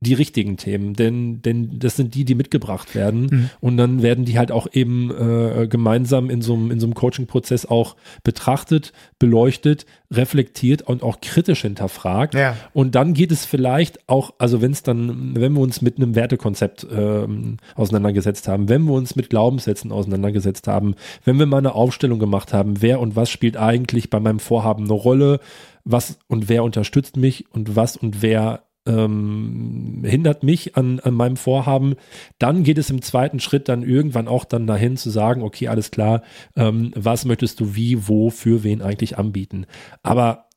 die richtigen Themen, denn, denn das sind die, die mitgebracht werden mhm. und dann werden die halt auch eben äh, gemeinsam in so einem in so einem Coaching-Prozess auch betrachtet, beleuchtet, reflektiert und auch kritisch hinterfragt. Ja. Und dann geht es vielleicht auch, also wenn es dann, wenn wir uns mit einem Wertekonzept ähm, auseinandergesetzt haben, wenn wir uns mit Glaubenssätzen auseinandergesetzt haben, wenn wir mal eine Aufstellung gemacht haben, wer und was spielt eigentlich bei meinem Vorhaben eine Rolle, was und wer unterstützt mich und was und wer ähm, hindert mich an, an meinem Vorhaben. Dann geht es im zweiten Schritt dann irgendwann auch dann dahin zu sagen, okay, alles klar, ähm, was möchtest du wie, wo, für wen eigentlich anbieten. Aber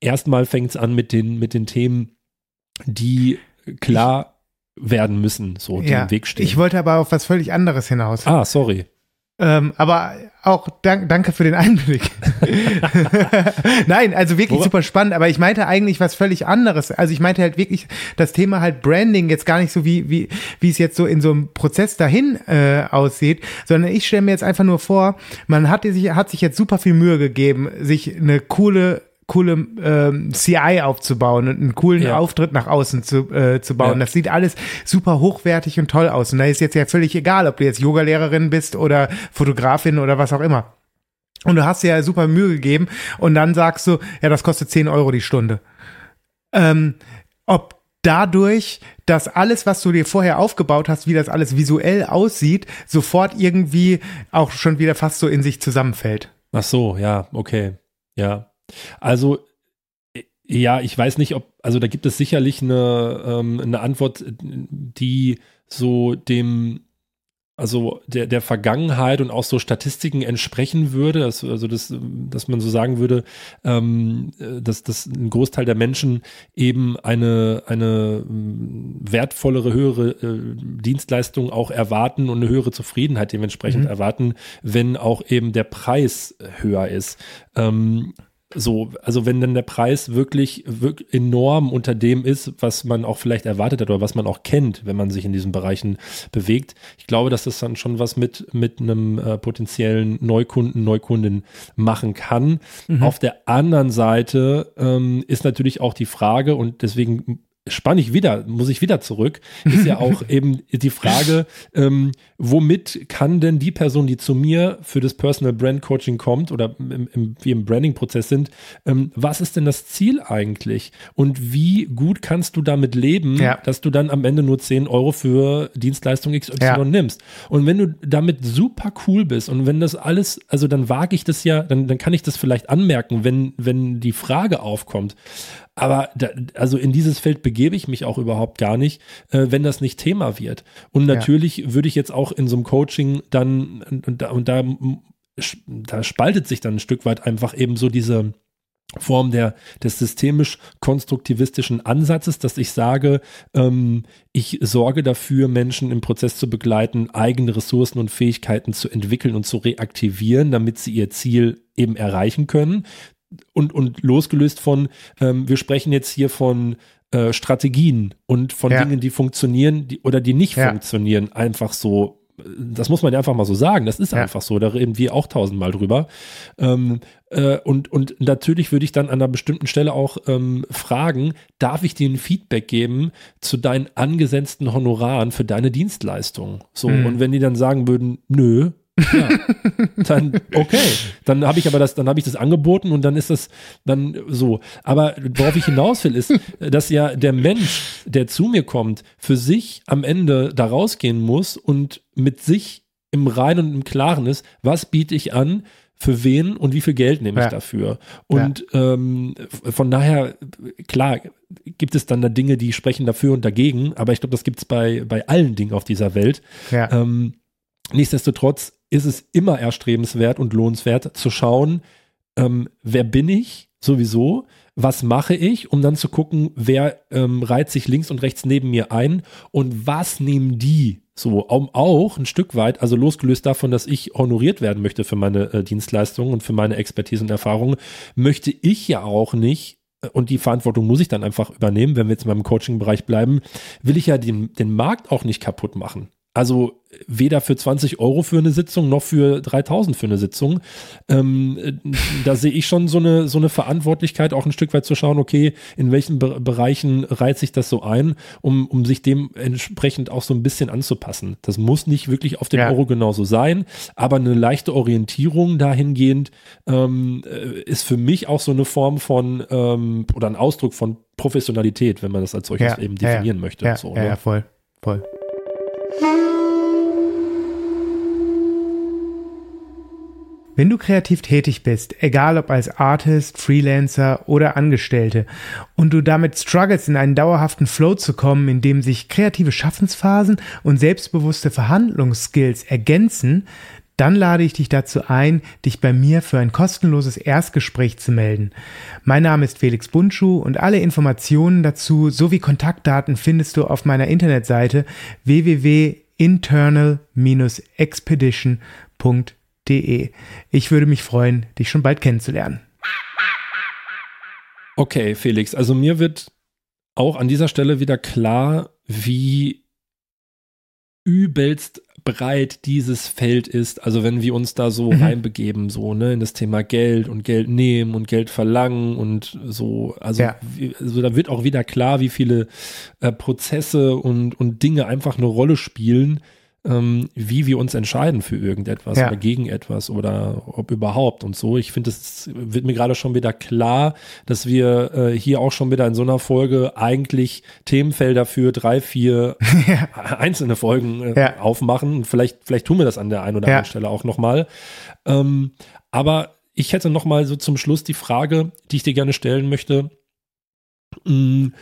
erstmal fängt es an mit den, mit den Themen, die klar werden müssen, so ja, im Weg stehen. Ich wollte aber auf was völlig anderes hinaus. Ah, sorry. Ähm, aber auch dank, danke für den Einblick. <laughs> Nein, also wirklich Woran? super spannend. Aber ich meinte eigentlich was völlig anderes. Also ich meinte halt wirklich das Thema halt Branding jetzt gar nicht so wie wie wie es jetzt so in so einem Prozess dahin äh, aussieht, sondern ich stelle mir jetzt einfach nur vor, man hat sich hat sich jetzt super viel Mühe gegeben, sich eine coole coole ähm, CI aufzubauen und einen coolen ja. Auftritt nach außen zu, äh, zu bauen. Ja. Das sieht alles super hochwertig und toll aus. Und da ist jetzt ja völlig egal, ob du jetzt Yogalehrerin bist oder Fotografin oder was auch immer. Und du hast dir ja super Mühe gegeben und dann sagst du, ja, das kostet 10 Euro die Stunde. Ähm, ob dadurch, dass alles, was du dir vorher aufgebaut hast, wie das alles visuell aussieht, sofort irgendwie auch schon wieder fast so in sich zusammenfällt. Ach so, ja, okay. Ja, also ja, ich weiß nicht, ob, also da gibt es sicherlich eine, ähm, eine Antwort, die so dem, also der, der Vergangenheit und auch so Statistiken entsprechen würde, dass, also das, dass man so sagen würde, ähm, dass, dass ein Großteil der Menschen eben eine, eine wertvollere, höhere äh, Dienstleistung auch erwarten und eine höhere Zufriedenheit dementsprechend mhm. erwarten, wenn auch eben der Preis höher ist. Ähm, so, also wenn dann der Preis wirklich, wirklich enorm unter dem ist, was man auch vielleicht erwartet hat oder was man auch kennt, wenn man sich in diesen Bereichen bewegt. Ich glaube, dass das dann schon was mit, mit einem äh, potenziellen Neukunden, Neukundin machen kann. Mhm. Auf der anderen Seite ähm, ist natürlich auch die Frage und deswegen spanne ich wieder, muss ich wieder zurück, ist ja auch <laughs> eben die Frage, ähm, womit kann denn die Person, die zu mir für das Personal Brand Coaching kommt oder im, im, wie im Branding-Prozess sind, ähm, was ist denn das Ziel eigentlich? Und wie gut kannst du damit leben, ja. dass du dann am Ende nur 10 Euro für Dienstleistung XY ja. nimmst? Und wenn du damit super cool bist und wenn das alles, also dann wage ich das ja, dann, dann kann ich das vielleicht anmerken, wenn, wenn die Frage aufkommt. Aber da, also in dieses Feld begebe ich mich auch überhaupt gar nicht, äh, wenn das nicht Thema wird. Und natürlich ja. würde ich jetzt auch in so einem Coaching dann, und da, und da, da spaltet sich dann ein Stück weit einfach eben so diese, Form der, des systemisch-konstruktivistischen Ansatzes, dass ich sage, ähm, ich sorge dafür, Menschen im Prozess zu begleiten, eigene Ressourcen und Fähigkeiten zu entwickeln und zu reaktivieren, damit sie ihr Ziel eben erreichen können und, und losgelöst von, ähm, wir sprechen jetzt hier von äh, Strategien und von ja. Dingen, die funktionieren die, oder die nicht ja. funktionieren, einfach so. Das muss man ja einfach mal so sagen. Das ist ja. einfach so. Da reden wir auch tausendmal drüber. Ähm, äh, und, und natürlich würde ich dann an einer bestimmten Stelle auch ähm, fragen, darf ich dir ein Feedback geben zu deinen angesetzten Honoraren für deine Dienstleistung? So, mhm. und wenn die dann sagen würden, nö, ja, <laughs> dann okay, dann habe ich aber das, dann habe ich das angeboten und dann ist das dann so. Aber worauf ich hinaus will, ist, <laughs> dass ja der Mensch, der zu mir kommt, für sich am Ende da rausgehen muss und mit sich im Reinen und im Klaren ist, was biete ich an, für wen und wie viel Geld nehme ich ja. dafür. Und ja. ähm, von daher, klar, gibt es dann da Dinge, die sprechen dafür und dagegen, aber ich glaube, das gibt es bei, bei allen Dingen auf dieser Welt. Ja. Ähm, nichtsdestotrotz ist es immer erstrebenswert und lohnenswert zu schauen, ähm, wer bin ich sowieso, was mache ich, um dann zu gucken, wer ähm, reiht sich links und rechts neben mir ein und was nehmen die so, um auch ein Stück weit, also losgelöst davon, dass ich honoriert werden möchte für meine äh, Dienstleistungen und für meine Expertise und Erfahrungen, möchte ich ja auch nicht äh, und die Verantwortung muss ich dann einfach übernehmen, wenn wir jetzt in meinem Coaching-Bereich bleiben, will ich ja den, den Markt auch nicht kaputt machen. Also weder für 20 Euro für eine Sitzung noch für 3000 für eine Sitzung. Ähm, äh, da sehe ich schon so eine, so eine Verantwortlichkeit, auch ein Stück weit zu schauen, okay, in welchen Be Bereichen reiht sich das so ein, um, um sich dementsprechend auch so ein bisschen anzupassen. Das muss nicht wirklich auf den ja. Euro genauso sein, aber eine leichte Orientierung dahingehend ähm, äh, ist für mich auch so eine Form von ähm, oder ein Ausdruck von Professionalität, wenn man das als solches ja, eben definieren ja, möchte. Ja, so, ja, ne? ja, voll, voll. Wenn du kreativ tätig bist, egal ob als Artist, Freelancer oder Angestellte, und du damit struggles, in einen dauerhaften Flow zu kommen, in dem sich kreative Schaffensphasen und selbstbewusste Verhandlungsskills ergänzen, dann lade ich dich dazu ein, dich bei mir für ein kostenloses Erstgespräch zu melden. Mein Name ist Felix Buntschuh und alle Informationen dazu sowie Kontaktdaten findest du auf meiner Internetseite www.internal-expedition.de. Ich würde mich freuen, dich schon bald kennenzulernen. Okay, Felix, also mir wird auch an dieser Stelle wieder klar, wie übelst breit dieses Feld ist. Also wenn wir uns da so mhm. reinbegeben, so, ne, in das Thema Geld und Geld nehmen und Geld verlangen und so, also, ja. also da wird auch wieder klar, wie viele äh, Prozesse und, und Dinge einfach eine Rolle spielen, ähm, wie wir uns entscheiden für irgendetwas ja. oder gegen etwas oder ob überhaupt und so. Ich finde, es wird mir gerade schon wieder klar, dass wir äh, hier auch schon wieder in so einer Folge eigentlich Themenfelder für drei, vier <laughs> ja. <laughs> einzelne Folgen äh, ja. aufmachen. Vielleicht, vielleicht tun wir das an der einen oder anderen Stelle auch nochmal. Ähm, aber ich hätte nochmal so zum Schluss die Frage, die ich dir gerne stellen möchte, mh, mm,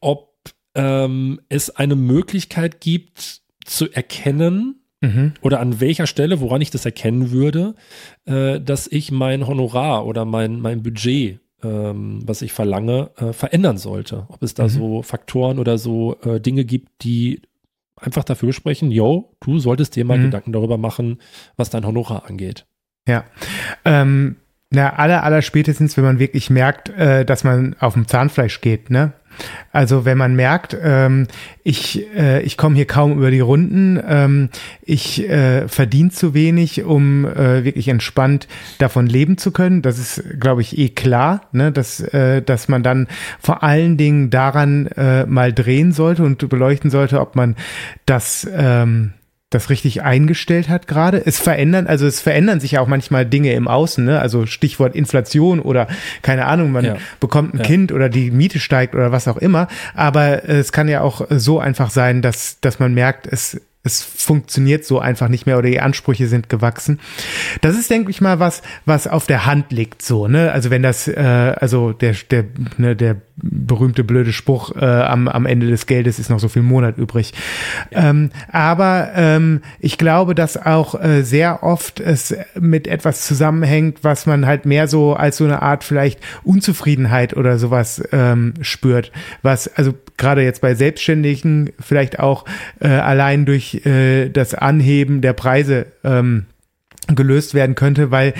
ob ähm, es eine Möglichkeit gibt, zu erkennen, mhm. oder an welcher Stelle, woran ich das erkennen würde, äh, dass ich mein Honorar oder mein, mein Budget, ähm, was ich verlange, äh, verändern sollte. Ob es da mhm. so Faktoren oder so äh, Dinge gibt, die einfach dafür sprechen, yo, du solltest dir mal mhm. Gedanken darüber machen, was dein Honorar angeht. Ja. Ähm, na, aller, aller spätestens, wenn man wirklich merkt, äh, dass man auf dem Zahnfleisch geht, ne? Also wenn man merkt, ähm, ich, äh, ich komme hier kaum über die Runden, ähm, ich äh, verdiene zu wenig, um äh, wirklich entspannt davon leben zu können. Das ist, glaube ich, eh klar, ne? dass, äh, dass man dann vor allen Dingen daran äh, mal drehen sollte und beleuchten sollte, ob man das ähm, das richtig eingestellt hat gerade. Es verändern, also es verändern sich ja auch manchmal Dinge im Außen, ne? Also Stichwort Inflation oder keine Ahnung, man ja. bekommt ein ja. Kind oder die Miete steigt oder was auch immer. Aber es kann ja auch so einfach sein, dass, dass man merkt, es es funktioniert so einfach nicht mehr oder die Ansprüche sind gewachsen. Das ist, denke ich mal, was, was auf der Hand liegt, so, ne? Also wenn das, äh, also der, der, ne, der berühmte blöde Spruch äh, am, am Ende des Geldes ist noch so viel Monat übrig. Ähm, aber ähm, ich glaube, dass auch äh, sehr oft es mit etwas zusammenhängt, was man halt mehr so als so eine Art vielleicht Unzufriedenheit oder sowas ähm, spürt. Was, also gerade jetzt bei Selbstständigen vielleicht auch äh, allein durch äh, das Anheben der Preise ähm, gelöst werden könnte, weil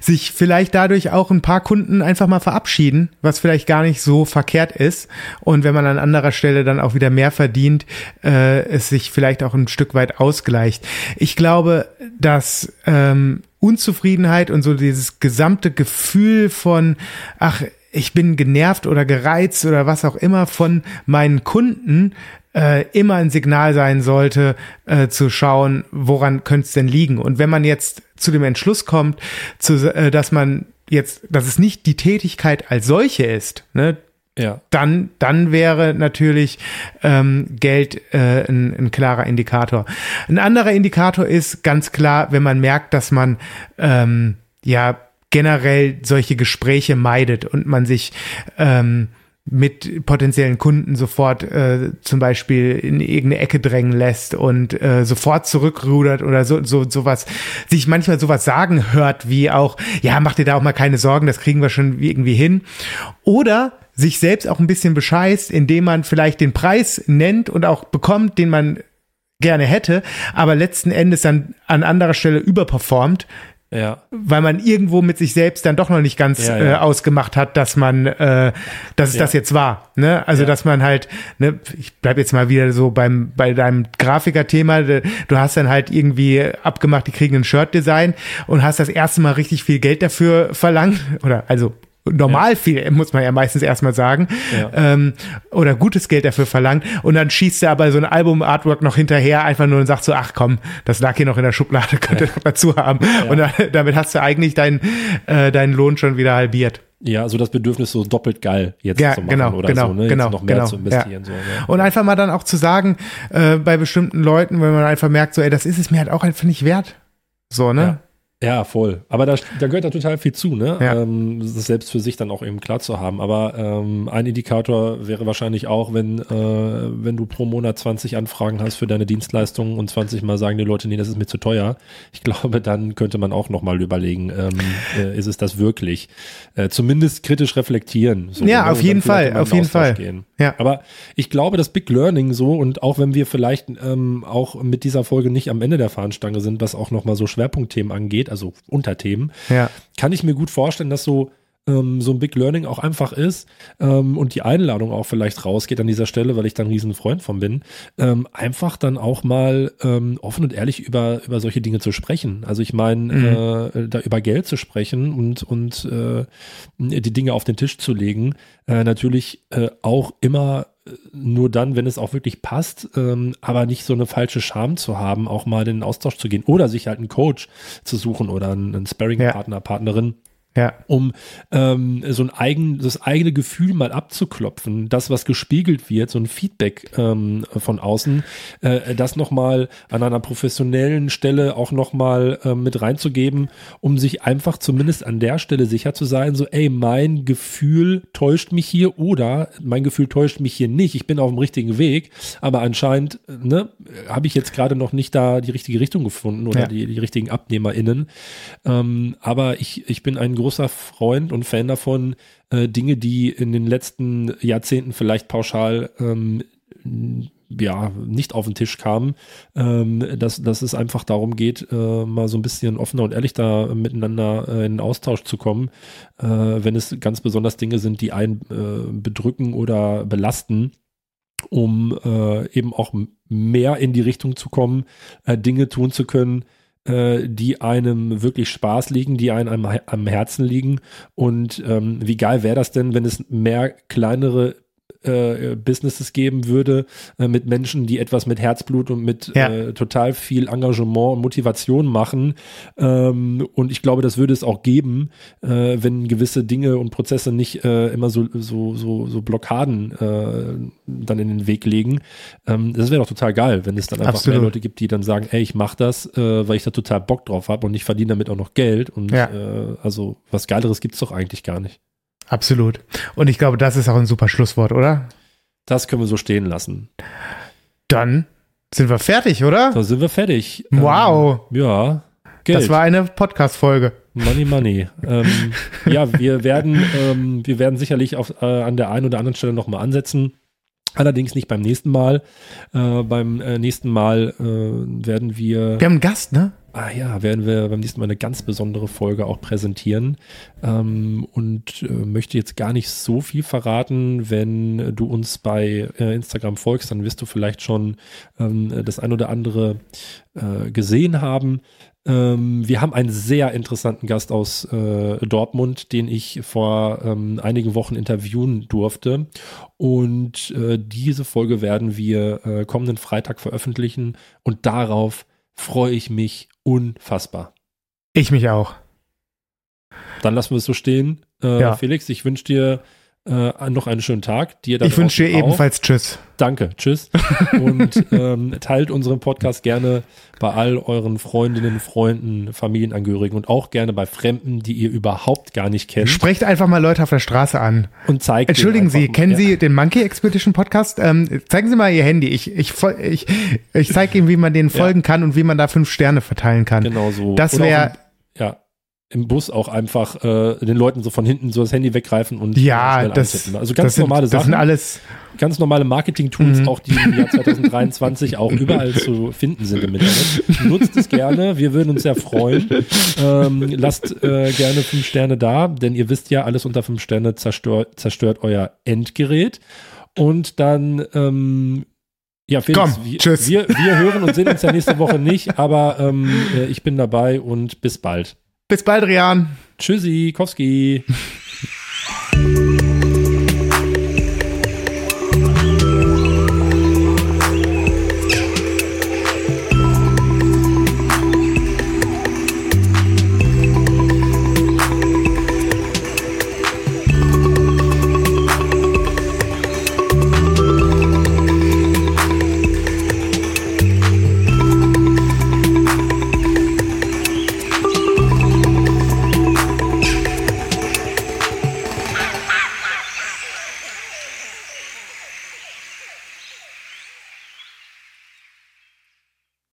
sich vielleicht dadurch auch ein paar Kunden einfach mal verabschieden, was vielleicht gar nicht so verkehrt ist. Und wenn man an anderer Stelle dann auch wieder mehr verdient, äh, es sich vielleicht auch ein Stück weit ausgleicht. Ich glaube, dass ähm, Unzufriedenheit und so dieses gesamte Gefühl von, ach, ich bin genervt oder gereizt oder was auch immer von meinen Kunden äh, immer ein Signal sein sollte, äh, zu schauen, woran könnte es denn liegen. Und wenn man jetzt zu dem Entschluss kommt, zu, äh, dass man jetzt, dass es nicht die Tätigkeit als solche ist, ne, ja. dann, dann wäre natürlich ähm, Geld äh, ein, ein klarer Indikator. Ein anderer Indikator ist ganz klar, wenn man merkt, dass man ähm, ja generell solche Gespräche meidet und man sich ähm, mit potenziellen Kunden sofort äh, zum Beispiel in irgendeine Ecke drängen lässt und äh, sofort zurückrudert oder so so sowas sich manchmal sowas sagen hört wie auch ja mach dir da auch mal keine Sorgen das kriegen wir schon irgendwie hin. Oder sich selbst auch ein bisschen bescheißt indem man vielleicht den Preis nennt und auch bekommt den man gerne hätte aber letzten Endes dann an anderer Stelle überperformt Ja. weil man irgendwo mit sich selbst dann doch noch nicht ganz Ja, ja. Äh, ausgemacht hat, dass man, äh, dass es das jetzt war. Ne? Also dass man halt, ne, ich bleib jetzt mal wieder so beim bei deinem Grafiker-Thema. Du hast dann halt irgendwie abgemacht, die kriegen ein Shirt-Design und hast das erste Mal richtig viel Geld dafür verlangt <laughs> oder also normal viel, muss man ja meistens erstmal sagen, Ja. ähm, oder gutes Geld dafür verlangt und dann schießt er aber so ein Album-Artwork noch hinterher einfach nur und sagt so, ach komm, das lag hier noch in der Schublade, <laughs> könnt ihr noch dazu haben. Und dann, damit hast du eigentlich deinen äh, deinen Lohn schon wieder halbiert. Ja, so das Bedürfnis so doppelt geil jetzt Ja, zu machen genau, oder genau, so, ne? genau, noch mehr genau, zu investieren. So, ja. Und einfach mal dann auch zu sagen, äh, bei bestimmten Leuten, wenn man einfach merkt, so, ey, das ist es mir halt auch einfach nicht wert. So, ne? Ja. Voll. Aber da, da gehört da total viel zu, ne? Ja. Ähm, das selbst für sich dann auch eben klar zu haben. Aber ähm, ein Indikator wäre wahrscheinlich auch, wenn, äh, wenn du pro Monat 20 Anfragen hast für deine Dienstleistungen und 20 Mal sagen die Leute, nee, das ist mir zu teuer. Ich <laughs> glaube, dann könnte man auch nochmal überlegen, ähm, äh, ist es das wirklich? Äh, zumindest kritisch reflektieren. So, Ja, ne? auf jeden Fall, auf jeden Fall. Gehen. Ja. Aber ich glaube, das Big Learning so und auch wenn wir vielleicht ähm, auch mit dieser Folge nicht am Ende der Fahnenstange sind, was auch nochmal so Schwerpunktthemen angeht, also Unterthemen, Ja. kann ich mir gut vorstellen, dass so ähm, so ein Big Learning auch einfach ist ähm, und die Einladung auch vielleicht rausgeht an dieser Stelle, weil ich da ein riesen Freund von bin, ähm, einfach dann auch mal offen und ehrlich über, über solche Dinge zu sprechen. Also ich meine, äh, da über Geld zu sprechen und, und äh, die Dinge auf den Tisch zu legen, äh, natürlich äh, auch immer nur dann, wenn es auch wirklich passt, ähm, aber nicht so eine falsche Scham zu haben, auch mal in den Austausch zu gehen oder sich halt einen Coach zu suchen oder einen, einen Sparring-Partner, Partnerin, Ja. um ähm, so ein eigen, das eigene Gefühl mal abzuklopfen, das, was gespiegelt wird, so ein Feedback ähm, von außen, äh, das nochmal an einer professionellen Stelle auch nochmal ähm, mit reinzugeben, um sich einfach zumindest an der Stelle sicher zu sein, so, ey, mein Gefühl täuscht mich hier oder mein Gefühl täuscht mich hier nicht, ich bin auf dem richtigen Weg, aber anscheinend, äh, ne, habe ich jetzt gerade noch nicht da die richtige Richtung gefunden oder Ja. die, die richtigen AbnehmerInnen. Ähm, aber ich, ich bin ein großer Freund und Fan davon, äh, Dinge, die in den letzten Jahrzehnten vielleicht pauschal ähm, ja, nicht auf den Tisch kamen, ähm, dass, dass es einfach darum geht, äh, mal so ein bisschen offener und ehrlich da miteinander äh, in Austausch zu kommen, äh, wenn es ganz besonders Dinge sind, die einen äh, bedrücken oder belasten, um äh, eben auch mehr in die Richtung zu kommen, äh, Dinge tun zu können, äh, die einem wirklich Spaß liegen, die einem am, am Herzen liegen. Und ähm, wie geil wäre das denn, wenn es mehr kleinere äh, Businesses geben würde äh, mit Menschen, die etwas mit Herzblut und mit Ja. äh, total viel Engagement und Motivation machen. Ähm, und ich glaube, das würde es auch geben, äh, wenn gewisse Dinge und Prozesse nicht äh, immer so, so, so, so Blockaden dann in den Weg legen. Ähm, das wäre doch total geil, wenn es dann einfach Absolut. mehr Leute gibt, die dann sagen, ey, ich mache das, weil ich da total Bock drauf habe und ich verdiene damit auch noch Geld. Und Ja. also was Geileres gibt's doch eigentlich gar nicht. Absolut. Und ich glaube, das ist auch ein super Schlusswort, oder? Das können wir so stehen lassen. Dann sind wir fertig, oder? Da sind wir fertig. Wow. Ähm, ja. Geld. Das war eine Podcast-Folge. Money, money. ähm, ja, wir werden, ähm, wir werden sicherlich auf, äh, an der einen oder anderen Stelle nochmal ansetzen. Allerdings nicht beim nächsten Mal. Äh, beim äh, nächsten Mal äh, werden wir, Wir haben einen Gast, ne? ah ja, werden wir beim nächsten Mal eine ganz besondere Folge auch präsentieren. Ähm, und äh, möchte jetzt gar nicht so viel verraten. Wenn du uns bei äh, Instagram folgst, dann wirst du vielleicht schon ähm, das ein oder andere äh, gesehen haben. Ähm, wir haben einen sehr interessanten Gast aus äh, Dortmund, den ich vor ähm, einigen Wochen interviewen durfte. Und äh, diese Folge werden wir äh, kommenden Freitag veröffentlichen. Und darauf freue ich mich unfassbar. Ich mich auch. Dann lassen wir es so stehen. Äh, Ja. Felix, ich wünsche dir äh, noch einen schönen Tag. Dir Ich wünsche dir auch. ebenfalls Tschüss. Danke, tschüss. <laughs> Und ähm, teilt unseren Podcast gerne bei all euren Freundinnen, Freunden, Familienangehörigen und auch gerne bei Fremden, die ihr überhaupt gar nicht kennt. Sprecht einfach mal Leute auf der Straße an. Und zeigt Entschuldigen Sie, mal- kennen ja, Sie den Monkey Expedition Podcast? Ähm, zeigen Sie mal Ihr Handy. Ich, ich, ich, ich zeige Ihnen, wie man denen folgen kann und wie man da fünf Sterne verteilen kann. Genau so. Das wäre, Ja. Im Bus auch einfach äh, den Leuten so von hinten so das Handy weggreifen und ja, das. Also ganz das sind, normale Das Sachen. sind alles ganz normale Marketing-Tools, Mhm. auch die im Jahr 2023 auch <laughs> überall zu finden sind im Internet. Nutzt es gerne, wir würden uns sehr freuen. Ähm, lasst äh, gerne fünf Sterne da, denn ihr wisst ja, alles unter fünf Sterne zerstört, zerstört euer Endgerät. Und dann, ähm, ja, Felix, Komm, wir, tschüss. Wir, wir hören und sehen uns ja nächste Woche nicht, aber ähm, äh, ich bin dabei und bis bald. Bis bald, Rian. Tschüssi, Kowski. <laughs>